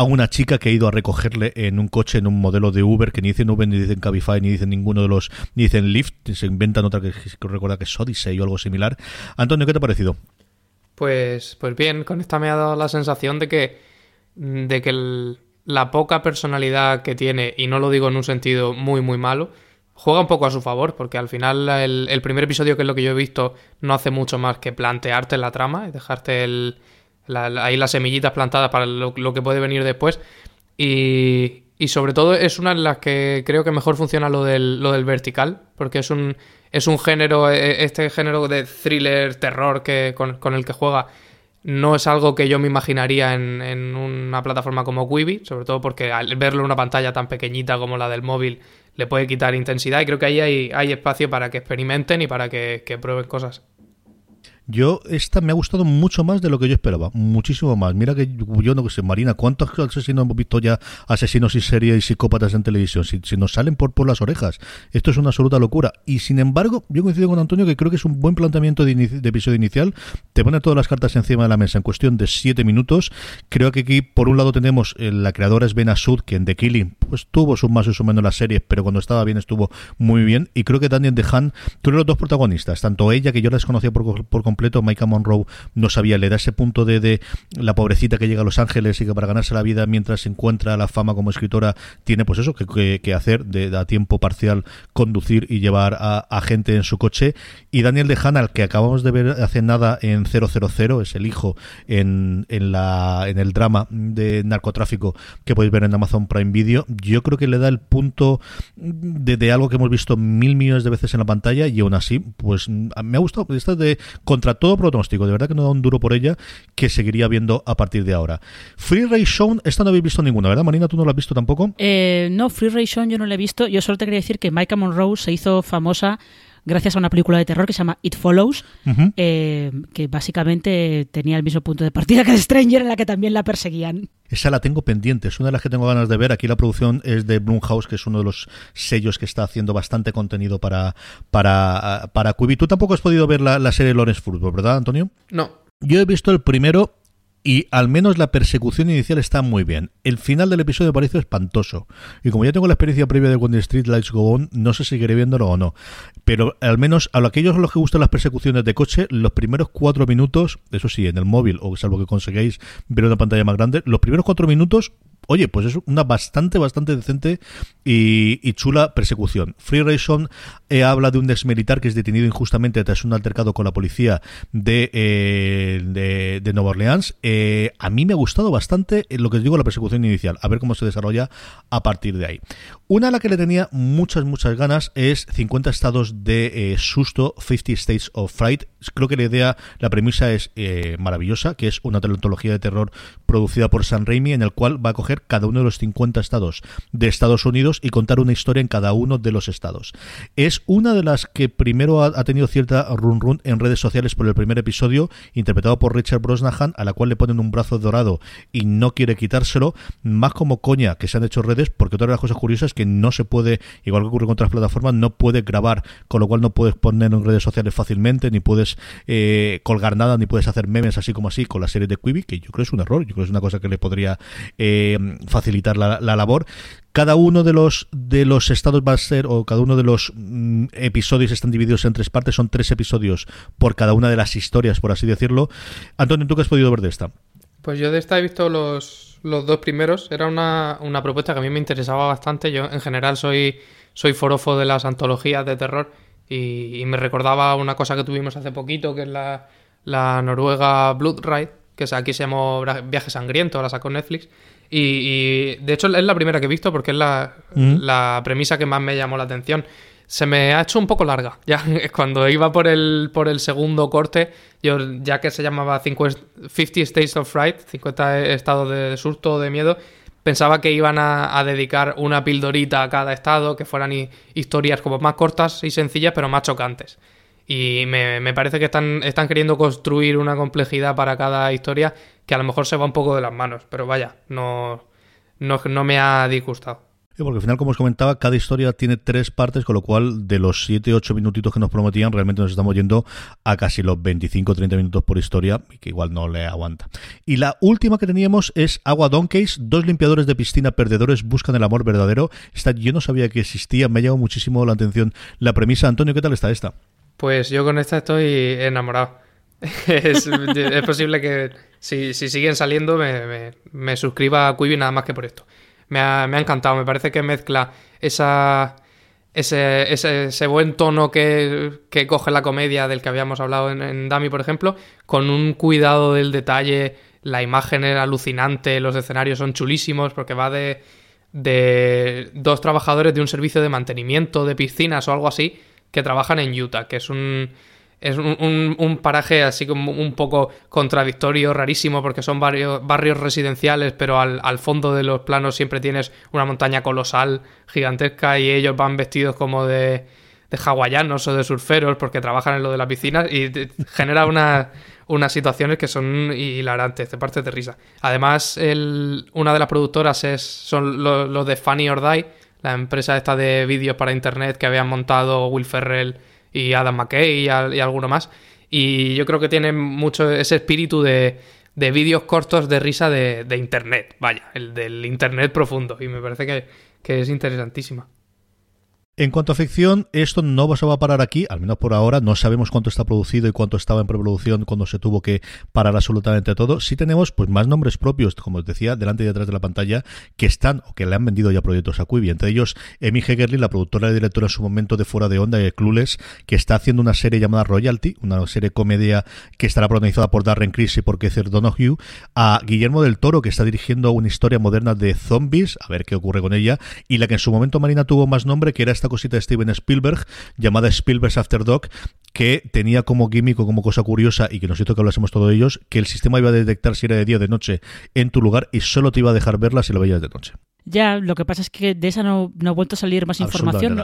a una chica que ha ido a recogerle en un coche, en un modelo de Uber, que ni dicen Uber, ni dicen Cabify, ni dicen ninguno de los, ni dicen Lyft, se inventan otra que, recuerda que es Odyssey o algo similar. Antonio, ¿qué te ha parecido? Pues, pues bien, con esta me ha dado la sensación de que, de que la poca personalidad que tiene, y no lo digo en un sentido muy, muy malo, juega un poco a su favor, porque al final el, el primer episodio, que es lo que yo he visto, no hace mucho más que plantearte la trama y dejarte el, ahí las semillitas plantadas para lo, que puede venir después. Y, sobre todo es una de las que creo que mejor funciona lo del, lo del vertical, porque es un, es un género, e, este género de thriller, terror que, con, el que juega, no es algo que yo me imaginaría en, en, una plataforma como Quibi, sobre todo porque al verlo en una pantalla tan pequeñita como la del móvil le puede quitar intensidad y creo que ahí hay, hay espacio para que experimenten y para que prueben cosas. Yo, esta me ha gustado mucho más de lo que yo esperaba, muchísimo más. Mira que yo no sé, Marina, ¿cuántos asesinos hemos visto ya, asesinos y series y psicópatas en televisión? Si, nos salen por, por las orejas, esto es una absoluta locura. Y sin embargo, yo coincido con Antonio que creo que es un buen planteamiento de, episodio inicial. Te pone todas las cartas encima de la mesa en cuestión de siete minutos. Creo que aquí, por un lado, tenemos eh, la creadora es Ben Asud, que en Killing pues tuvo sus más o menos las series, pero cuando estaba bien estuvo muy bien. Y creo que Daniel DeHaan, tú eres los dos protagonistas, tanto ella, que yo la desconocía por, por completo, completo. Micah Monroe no sabía, le da ese punto de, de la pobrecita que llega a Los Ángeles y que para ganarse la vida mientras se encuentra la fama como escritora tiene pues eso que, que, hacer de, a tiempo parcial conducir y llevar a, gente en su coche. Y Daniel de Hanna, al que acabamos de ver hace nada en 000, es el hijo en, en, la, en el drama de narcotráfico que podéis ver en Amazon Prime Video, yo creo que le da el punto de, de algo que hemos visto mil millones de veces en la pantalla y aún así, pues me ha gustado. Esta de contra todo pronóstico, de verdad que no da un duro por ella, que seguiría viendo a partir de ahora. Free Ray Shown, esta no habéis visto ninguna, ¿verdad, Marina? ¿Tú no la has visto tampoco? Eh, no, Free Ray Shown yo no la he visto. Yo solo te quería decir que Micah Monroe se hizo famosa gracias a una película de terror que se llama It Follows, eh, que básicamente tenía el mismo punto de partida que The Stranger, en la que también la perseguían. Esa la tengo pendiente, es una de las que tengo ganas de ver. Aquí la producción es de Blumhouse, que es uno de los sellos que está haciendo bastante contenido para, para, para Quibi. Tú tampoco has podido ver la, la serie Lawrence Football, ¿verdad, Antonio? No. Yo he visto el primero y al menos la persecución inicial está muy bien. El final del episodio parece espantoso. Y como ya tengo la experiencia previa de When Street Lights Go On, no sé si seguiré viéndolo o no. Pero al menos a aquellos a los que gustan las persecuciones de coche, los primeros cuatro minutos, eso sí, en el móvil, o salvo que conseguáis ver una pantalla más grande, los primeros cuatro minutos oye, pues es una bastante, bastante decente y, chula persecución. Free Ration eh, habla de un ex militar que es detenido injustamente tras un altercado con la policía de, eh, de, Nueva Orleans. Eh, a mí me ha gustado bastante lo que os digo, la persecución inicial. A ver cómo se desarrolla a partir de ahí. Una a la que le tenía muchas, muchas ganas es 50 estados de susto, 50 States of Fright. Creo que la idea, la premisa es maravillosa, que es una antología de terror producida por San Raimi en el cual va a coger cada uno de los 50 estados de Estados Unidos y contar una historia en cada uno de los estados. Es una de las que primero ha, tenido cierta run run en redes sociales por el primer episodio, interpretado por Richard Brosnahan, a la cual le ponen un brazo dorado y no quiere quitárselo, más como coña que se han hecho redes, porque otra de las cosas curiosas es que no se puede, igual que ocurre con otras plataformas, no puede grabar, con lo cual no puedes poner en redes sociales fácilmente, ni puedes eh, colgar nada, ni puedes hacer memes así como así con la serie de Quibi, que yo creo es un error, yo creo que es una cosa que le podría eh, facilitar la, labor. Cada uno de los de los estados va a ser, o cada uno de los mm, episodios están divididos en tres partes, son tres episodios por cada una de las historias, por así decirlo. Antonio, ¿tú qué has podido ver de esta? Pues yo de esta he visto los, los dos primeros. Era una, propuesta que a mí me interesaba bastante. Yo en general soy, soy forofo de las antologías de terror y, me recordaba una cosa que tuvimos hace poquito, que es la, la Noruega Blood Ride, que aquí se llamó Viaje Sangriento, la sacó Netflix. Y, de hecho es la primera que he visto porque es la, premisa que más me llamó la atención. Se me ha hecho un poco larga. Ya cuando iba por el, por el segundo corte, yo ya que se llamaba 50 States of Fright, 50 estados de susto o de miedo, pensaba que iban a, dedicar una pildorita a cada estado, que fueran historias como más cortas y sencillas, pero más chocantes. Y me, me, parece que están, están queriendo construir una complejidad para cada historia que a lo mejor se va un poco de las manos. Pero vaya, no, no, no me ha disgustado. porque al final, como os comentaba, cada historia tiene tres partes, con lo cual de los 7-8 minutitos que nos prometían, realmente nos estamos yendo a casi los 25-30 minutos por historia, que igual no le aguanta. Y la última que teníamos es Agua Donkeys, dos limpiadores de piscina perdedores buscan el amor verdadero. Esta yo no sabía que existía, me ha llamado muchísimo la atención la premisa. Antonio, ¿qué tal está esta? Pues yo con esta estoy enamorado. es, posible que si, siguen saliendo me, suscriba a Quibi nada más que por esto. Me ha, encantado, me parece que mezcla esa, ese, ese, buen tono que, coge la comedia del que habíamos hablado en, en Dami, por ejemplo, con un cuidado del detalle, la imagen es alucinante, los escenarios son chulísimos porque va de, de dos trabajadores de un servicio de mantenimiento de piscinas o algo así que trabajan en Utah, que es un, es un, paraje así como un poco contradictorio, rarísimo, porque son varios, barrios residenciales, pero al, al, fondo de los planos siempre tienes una montaña colosal, gigantesca, y ellos van vestidos como de, de hawaianos o de surferos, porque trabajan en lo de la piscina, y genera unas situaciones que son hilarantes, de parte de risa. Además, el, una de las productoras es, son los, de Funny or Die, la empresa esta de vídeos para internet que habían montado Will Ferrell y Adam McKay y, alguno más. Y yo creo que tiene mucho ese espíritu de, de vídeos cortos de risa de, internet, vaya, el del internet profundo. Y me parece que, que es interesantísima. En cuanto a ficción, esto no se va a parar aquí, al menos por ahora. No sabemos cuánto está producido y cuánto estaba en preproducción cuando se tuvo que parar absolutamente todo. Sí tenemos pues más nombres propios, como os decía, delante y detrás de la pantalla, que están o que le han vendido ya proyectos a Quibi. Entre ellos, Emi Hegerly, la productora y directora en su momento de Fuera de Onda de Clueless, que está haciendo una serie llamada Royalty, una serie comedia que estará protagonizada por Darren Criss y por Keith Donoghue. A Guillermo del Toro, que está dirigiendo una historia moderna de zombies, a ver qué ocurre con ella. Y la que en su momento Marina tuvo más nombre, que era esta cosita de Steven Spielberg, llamada Spielberg's After Dog, que tenía como gimmick o como cosa curiosa, y que nos hizo que hablásemos todos ellos, que el sistema iba a detectar si era de día o de noche en tu lugar y solo te iba a dejar verla si lo veías de noche. Ya, lo que pasa es que de esa no, no ha vuelto a salir más información.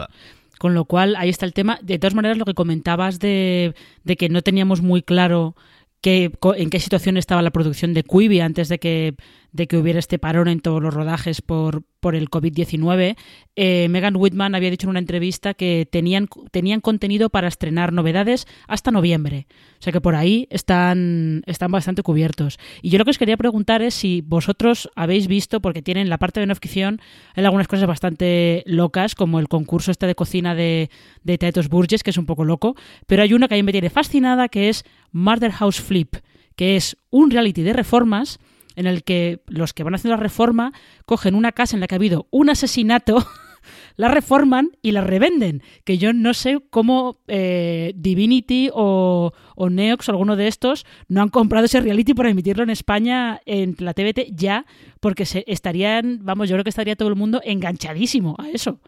Con lo cual, ahí está el tema. De todas maneras, lo que comentabas de, de que no teníamos muy claro que, en qué situación estaba la producción de Quibi antes de que de que hubiera este parón en todos los rodajes por, por el COVID-19, eh, Megan Whitman había dicho en una entrevista que tenían, tenían contenido para estrenar novedades hasta noviembre. O sea que por ahí están, están bastante cubiertos. Y yo lo que os quería preguntar es si vosotros habéis visto, porque tienen la parte de no ficción, hay algunas cosas bastante locas, como el concurso este de cocina de, de Burgess, que es un poco loco, pero hay una que a mí me tiene fascinada, que es Murder House Flip, que es un reality de reformas en el que los que van haciendo la reforma cogen una casa en la que ha habido un asesinato, la reforman y la revenden. Que yo no sé cómo eh, Divinity o, Neox o alguno de estos no han comprado ese reality para emitirlo en España en la TVT ya, porque se estarían, vamos, yo creo que estaría todo el mundo enganchadísimo a eso.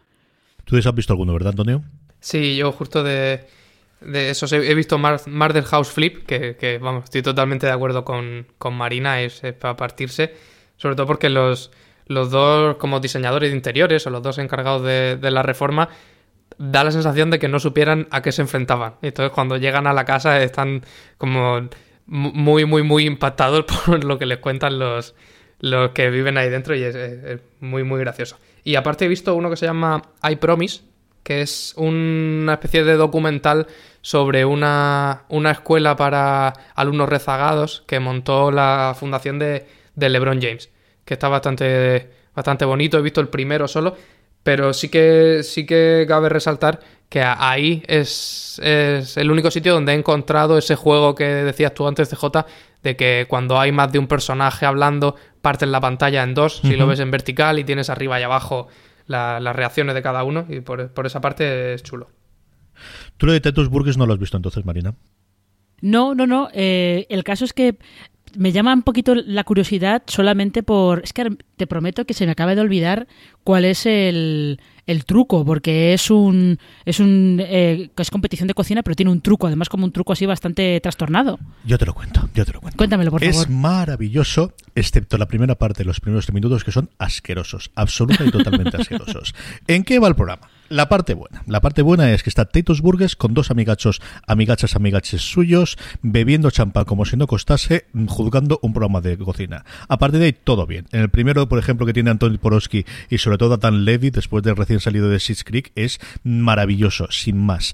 ¿Tú has visto alguno, verdad, Antonio? Sí, yo justo de de esos he visto Murder House Flip, que, vamos, estoy totalmente de acuerdo con, Marina, es, para partirse, sobre todo porque los, los dos como diseñadores de interiores o los dos encargados de, la reforma da la sensación de que no supieran a qué se enfrentaban. Entonces cuando llegan a la casa están como muy, muy, muy impactados por lo que les cuentan los, los que viven ahí dentro y es, es muy, muy gracioso. Y aparte he visto uno que se llama I Promise, que es una especie de documental sobre una, escuela para alumnos rezagados que montó la fundación de, LeBron James, que está bastante, bastante bonito, he visto el primero solo, pero sí que, sí que cabe resaltar que ahí es, es el único sitio donde he encontrado ese juego que decías tú antes de J, de que cuando hay más de un personaje hablando, partes la pantalla en dos, si lo ves en vertical y tienes arriba y abajo las reacciones de cada uno, y por, por esa parte es chulo. Tú lo de Tetus Burgess no lo has visto entonces, Marina. No, no, no. Eh, el caso es que me llama un poquito la curiosidad solamente por... Es que te prometo que se me acaba de olvidar cuál es el, el truco, porque es un... Es un... Eh, es competición de cocina, pero tiene un truco, además como un truco así bastante trastornado. Yo te lo cuento, yo te lo cuento. Cuéntamelo, por favor. Es maravilloso, excepto la primera parte, los primeros minutos, que son asquerosos, absoluta y totalmente asquerosos. ¿En qué va el programa? La parte buena. La parte buena es que está Titus Burgess con dos amigachos, amigachas, amigaches suyos, bebiendo champán como si no costase, juzgando un programa de cocina. Aparte de ahí, todo bien. En el primero, por ejemplo, que tiene Antonio Porosky y sobre todo Dan Levy, después de recién salido de Schitt's Creek, es maravilloso, sin más.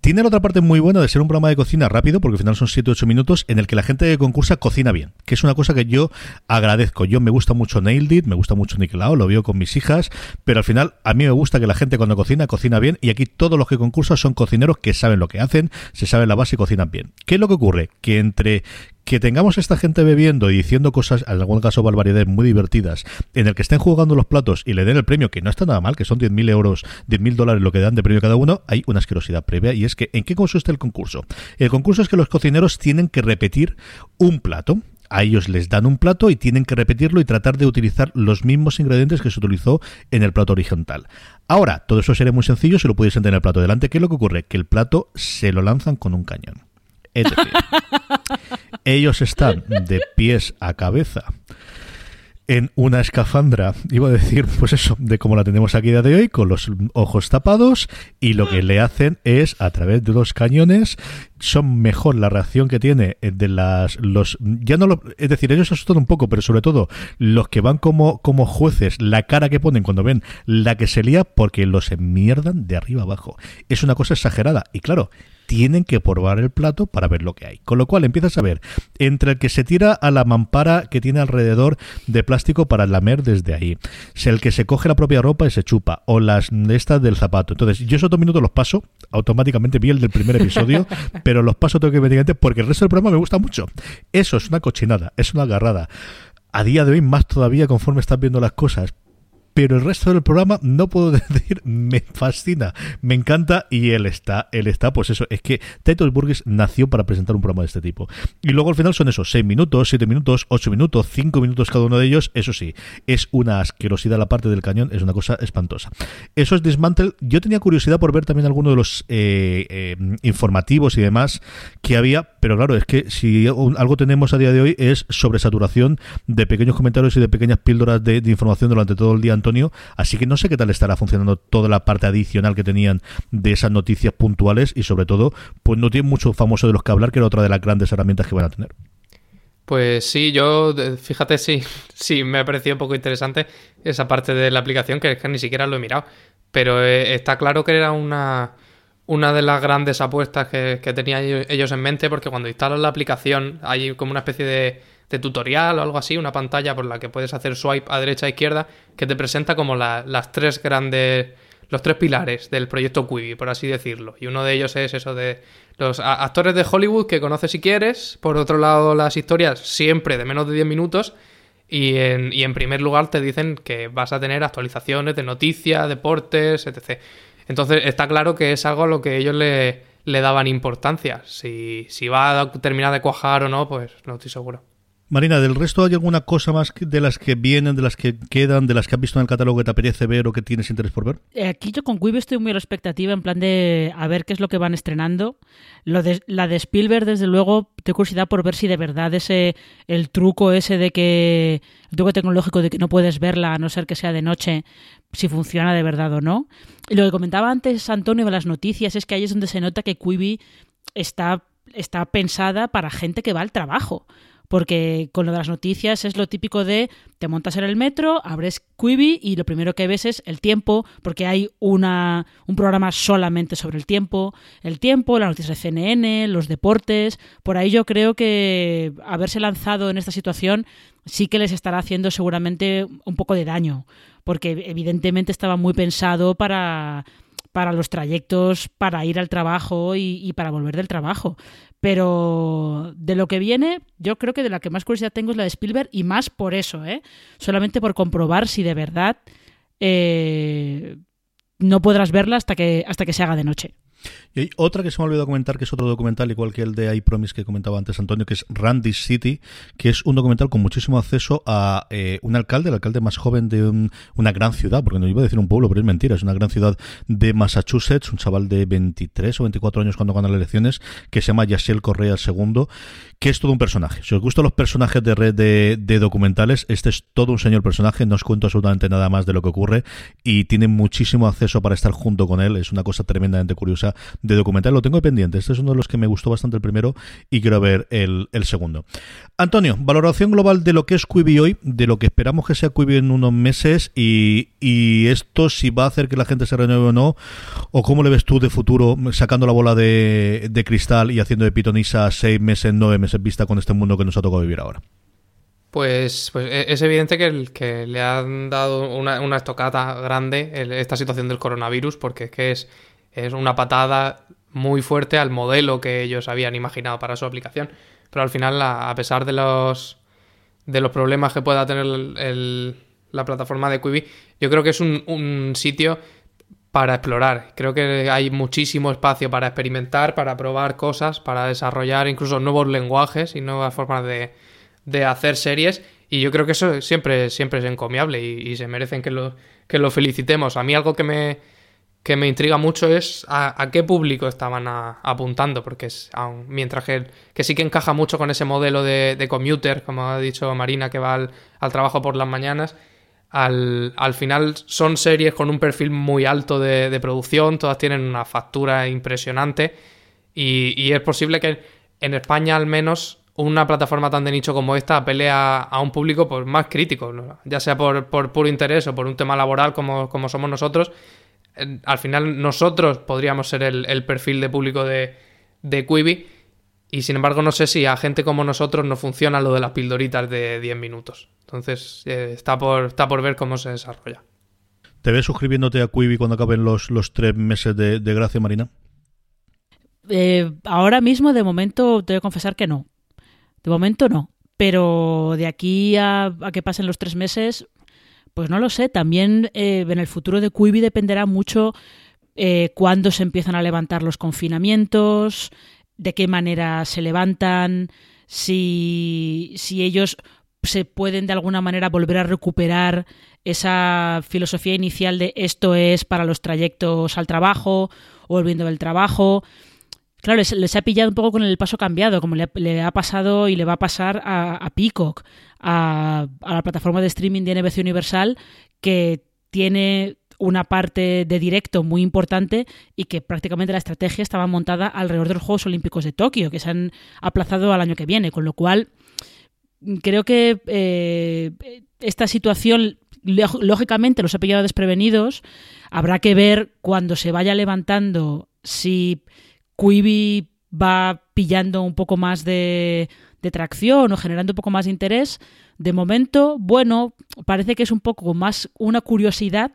Tiene la otra parte muy buena de ser un programa de cocina rápido, porque al final son 7 o 8 minutos, en el que la gente que concursa cocina bien, que es una cosa que yo agradezco. Yo me gusta mucho Nailed It, me gusta mucho Nickelao, lo veo con mis hijas, pero al final a mí me gusta que la gente cuando cocina, cocina bien, y aquí todos los que concursan son cocineros que saben lo que hacen, se saben la base y cocinan bien. ¿Qué es lo que ocurre? Que entre que tengamos esta gente bebiendo y diciendo cosas, en algún caso barbaridades muy divertidas, en el que estén jugando los platos y le den el premio, que no está nada mal, que son 10.000 euros, 10.000 dólares lo que dan de premio cada uno, hay una asquerosidad previa y es que ¿en qué consiste el concurso? El concurso es que los cocineros tienen que repetir un plato a ellos les dan un plato y tienen que repetirlo y tratar de utilizar los mismos ingredientes que se utilizó en el plato horizontal. Ahora, todo eso sería muy sencillo si lo pudiesen tener el plato delante. ¿Qué es lo que ocurre? Que el plato se lo lanzan con un cañón. Es decir, ellos están de pies a cabeza en una escafandra, iba a decir, pues eso, de como la tenemos aquí día de hoy, con los ojos tapados, y lo que le hacen es, a través de los cañones, son mejor la reacción que tiene de las, los, ya no lo, es decir, ellos asustan un poco, pero sobre todo, los que van como, como jueces, la cara que ponen cuando ven la que se lía, porque los enmierdan de arriba abajo. Es una cosa exagerada, y claro, tienen que probar el plato para ver lo que hay. Con lo cual empiezas a ver entre el que se tira a la mampara que tiene alrededor de plástico para lamer desde ahí, el que se coge la propia ropa y se chupa, o las de estas del zapato. Entonces, yo esos dos minutos los paso, automáticamente vi el del primer episodio, pero los paso tengo que porque el resto del programa me gusta mucho. Eso es una cochinada, es una agarrada. A día de hoy, más todavía conforme estás viendo las cosas pero el resto del programa no puedo decir, me fascina, me encanta y él está, él está, pues eso, es que Titus Burgess nació para presentar un programa de este tipo. Y luego al final son esos 6 minutos, 7 minutos, 8 minutos, 5 minutos cada uno de ellos, eso sí, es una asquerosidad la parte del cañón, es una cosa espantosa. Eso es Dismantle, yo tenía curiosidad por ver también algunos de los eh, eh, informativos y demás que había, pero claro, es que si algo tenemos a día de hoy es sobresaturación de pequeños comentarios y de pequeñas píldoras de información durante todo el día, Así que no sé qué tal estará funcionando toda la parte adicional que tenían de esas noticias puntuales y sobre todo, pues no tiene mucho famoso de los que hablar, que era otra de las grandes herramientas que van a tener. Pues sí, yo, fíjate, sí, sí, me ha parecido un poco interesante esa parte de la aplicación, que, que ni siquiera lo he mirado. Pero eh, está claro que era una, una de las grandes apuestas que, que tenían ellos en mente, porque cuando instalan la aplicación hay como una especie de, de tutorial o algo así, una pantalla por la que puedes hacer swipe a derecha e izquierda, que te presenta como las tres grandes, los tres pilares del proyecto Quibi, por así decirlo. Y uno de ellos es eso de los actores de Hollywood que conoces si quieres, por otro lado las historias siempre de menos de 10 minutos, y en, y en primer lugar te dicen que vas a tener actualizaciones de noticias, deportes, etc. Entonces está claro que es algo a lo que ellos le, le daban importancia. Si, si va a terminar de cuajar o no, pues no estoy seguro. Marina, ¿del resto hay alguna cosa más de las que vienen, de las que quedan, de las que has visto en el catálogo que te apetece ver o que tienes interés por ver? Eh, aquí yo con Quibi estoy muy a la expectativa, en plan de a ver qué es lo que van estrenando. Lo de, la de Spielberg, desde luego, tengo curiosidad por ver si de verdad ese el truco ese de que el truco tecnológico de que no puedes verla a no ser que sea de noche, si funciona de verdad o no. Y lo que comentaba antes Antonio de las noticias es que ahí es donde se nota que Quibi está, está pensada para gente que va al trabajo porque con lo de las noticias es lo típico de te montas en el metro, abres Quibi y lo primero que ves es el tiempo, porque hay una, un programa solamente sobre el tiempo, el tiempo, las noticias de CNN, los deportes, por ahí yo creo que haberse lanzado en esta situación sí que les estará haciendo seguramente un poco de daño, porque evidentemente estaba muy pensado para para los trayectos, para ir al trabajo y, y, para volver del trabajo. Pero de lo que viene, yo creo que de la que más curiosidad tengo es la de Spielberg y más por eso, ¿eh? Solamente por comprobar si de verdad eh, no podrás verla hasta que, hasta que se haga de noche. Y hay otra que se me ha olvidado comentar, que es otro documental, igual que el de I Promise que comentaba antes Antonio, que es Randy City, que es un documental con muchísimo acceso a eh, un alcalde, el alcalde más joven de una gran ciudad, porque no iba a decir un pueblo, pero es mentira, es una gran ciudad de Massachusetts, un chaval de 23 o 24 años cuando gana las elecciones, que se llama Yasiel Correa II, que es todo un personaje. Si os gustan los personajes de red de, documentales, este es todo un señor personaje, no os cuento absolutamente nada más de lo que ocurre y tiene muchísimo acceso para estar junto con él, es una cosa tremendamente curiosa de documental, lo tengo pendiente, este es uno de los que me gustó bastante el primero y quiero ver el, segundo. Antonio, valoración global de lo que es Quibi hoy, de lo que esperamos que sea Quibi en unos meses y, y esto si va a hacer que la gente se renueve o no, o cómo le ves tú de futuro sacando la bola de, de cristal y haciendo de pitonisa seis meses, nueve meses vista con este mundo que nos ha tocado vivir ahora? Pues, pues e, es evidente que, el, que le han dado una, una estocada grande esta situación del coronavirus, porque es que es, es una patada muy fuerte al modelo que ellos habían imaginado para su aplicación. Pero al final, a, pesar de los, de los problemas que pueda tener la plataforma de Quibi, yo creo que es un, un sitio para explorar. Creo que hay muchísimo espacio para experimentar, para probar cosas, para desarrollar incluso nuevos lenguajes y nuevas formas de, de hacer series. Y yo creo que eso siempre, siempre es encomiable y, se merecen que lo, que lo felicitemos. A mí algo que me, que me intriga mucho es a, qué público estaban apuntando, porque es, mientras que, que, sí que encaja mucho con ese modelo de, de commuter, como ha dicho Marina, que va al, al trabajo por las mañanas, al, al, final son series con un perfil muy alto de, producción, todas tienen una factura impresionante y, es posible que en España al menos una plataforma tan de nicho como esta pelea a, un público pues, más crítico, ya sea por, por, puro interés o por un tema laboral como, somos nosotros. Al final nosotros podríamos ser el, perfil de público de, de Quibi. Y sin embargo, no sé si a gente como nosotros no funciona lo de las pildoritas de 10 minutos. Entonces, eh, está, por, está por ver cómo se desarrolla. ¿Te ves suscribiéndote a Quibi cuando acaben los, los tres meses de, gracia, Marina? Eh, ahora mismo, de momento, te voy a confesar que no. De momento no. Pero de aquí a, que pasen los tres meses, pues no lo sé. También eh, en el futuro de Quibi dependerá mucho eh, cuándo se empiezan a levantar los confinamientos, de qué manera se levantan, si, si ellos se pueden de alguna manera volver a recuperar esa filosofía inicial de esto es para los trayectos al trabajo volviendo del trabajo. Claro, les, ha pillado un poco con el paso cambiado, como le, ha pasado y le va a pasar a, Peacock, a, la plataforma de streaming de NBC Universal, que tiene una parte de directo muy importante y que prácticamente la estrategia estaba montada alrededor de los Juegos Olímpicos de Tokio, que se han aplazado al año que viene, con lo cual creo que eh, esta situación lógicamente los ha pillado desprevenidos. Habrá que ver cuando se vaya levantando si Quibi va pillando un poco más de, tracción o generando un poco más de interés. De momento, bueno, parece que es un poco más una curiosidad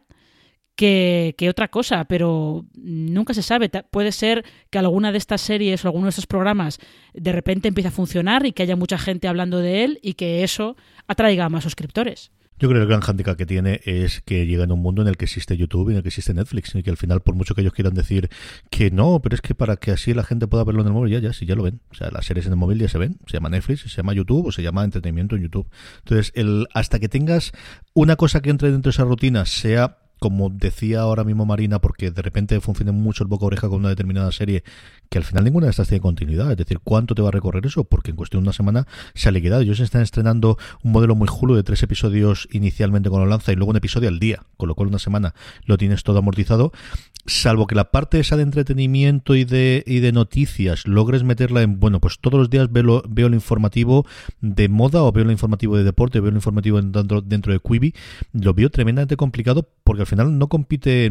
que, que, otra cosa, pero nunca se sabe. Puede ser que alguna de estas series o alguno de estos programas de repente empiece a funcionar y que haya mucha gente hablando de él y que eso atraiga a más suscriptores. Yo creo que el gran handicap que tiene es que llega en un mundo en el que existe YouTube y en el que existe Netflix y que al final, por mucho que ellos quieran decir que no, pero es que para que así la gente pueda verlo en el móvil, ya, ya, sí, ya lo ven. O sea, las series en el móvil ya se ven. Se llama Netflix, se llama YouTube o se llama entretenimiento en YouTube. Entonces, el, hasta que tengas una cosa que entre dentro de esa rutina, sea como decía ahora mismo Marina, porque de repente funciona mucho el boca oreja con una determinada serie, que al final ninguna de estas tiene continuidad. Es decir, ¿cuánto te va a recorrer eso? Porque en cuestión de una semana se ha liquidado. Ellos están estrenando un modelo muy julo de tres episodios inicialmente con lo lanza y luego un episodio al día, con lo cual una semana lo tienes todo amortizado salvo que la parte esa de entretenimiento y de, y de noticias logres meterla en, bueno, pues todos los días veo, veo el informativo de moda o veo el informativo de deporte, veo el informativo dentro, dentro de Quibi, lo veo tremendamente complicado porque al final no compite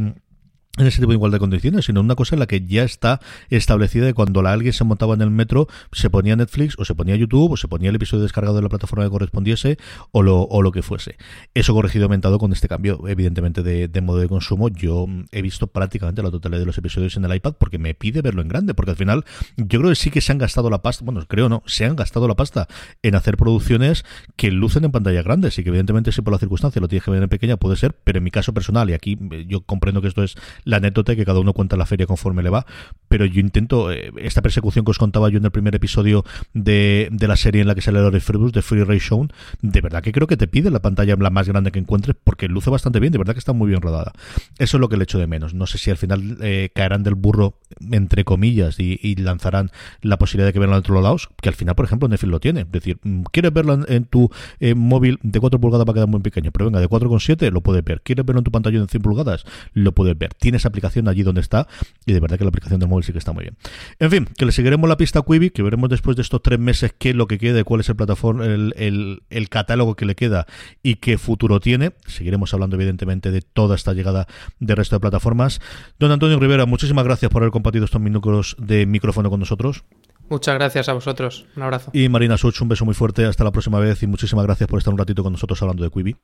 en ese tipo de igualdad de condiciones, sino una cosa en la que ya está establecida de cuando la, alguien se montaba en el metro, se ponía Netflix, o se ponía YouTube, o se ponía el episodio descargado de la plataforma que correspondiese, o lo, o lo que fuese. Eso corregido aumentado con este cambio, evidentemente, de, modo de consumo. Yo he visto prácticamente la totalidad de los episodios en el iPad porque me pide verlo en grande, porque al final yo creo que sí que se han gastado la pasta, bueno, creo no, se han gastado la pasta en hacer producciones que lucen en pantalla grandes y que evidentemente si por la circunstancia lo tienes que ver en pequeña puede ser, pero en mi caso personal, y aquí eh, yo comprendo que esto es la anécdota que cada uno cuenta la feria conforme le va, pero yo intento, eh, esta persecución que os contaba yo en el primer episodio de, de la serie en la que sale Lori Freebus, de Free Ray Show, de verdad que creo que te pide la pantalla la más grande que encuentres porque luce bastante bien, de verdad que está muy bien rodada. Eso es lo que le echo de menos. No sé si al final eh, caerán del burro, entre comillas, y, lanzarán la posibilidad de que vean a otros lados, que al final, por ejemplo, Netflix lo tiene. Es decir, mm, ¿quieres verlo en, tu eh, móvil de 4 pulgadas para quedar muy pequeño? Pero venga, de 4,7 lo puedes ver. ¿Quieres verlo en tu pantalla de 100 pulgadas? Lo puedes ver. Tienes aplicación allí donde está y de verdad que la aplicación del móvil sí que está muy bien. En fin, que le seguiremos la pista a Quibi, que veremos después de estos tres meses qué es lo que queda y cuál es el plataforma, el, el, catálogo que le queda y qué futuro tiene. Seguiremos hablando evidentemente de toda esta llegada del resto de plataformas. Don Antonio Rivera, muchísimas gracias por haber compartido estos minutos de micrófono con nosotros. Muchas gracias a vosotros. Un abrazo. Y Marina Such, un beso muy fuerte. Hasta la próxima vez y muchísimas gracias por estar un ratito con nosotros hablando de Quibi.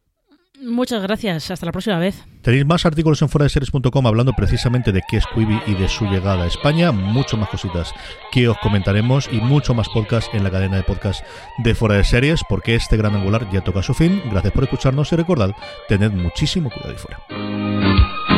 Muchas gracias, hasta la próxima vez. Tenéis más artículos en foradeseries.com hablando precisamente de qué es Quibi y de su llegada a España, mucho más cositas que os comentaremos y mucho más podcast en la cadena de podcast de Fuera de Series, porque este gran angular ya toca su fin. Gracias por escucharnos y recordad, tened muchísimo cuidado y fuera.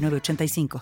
85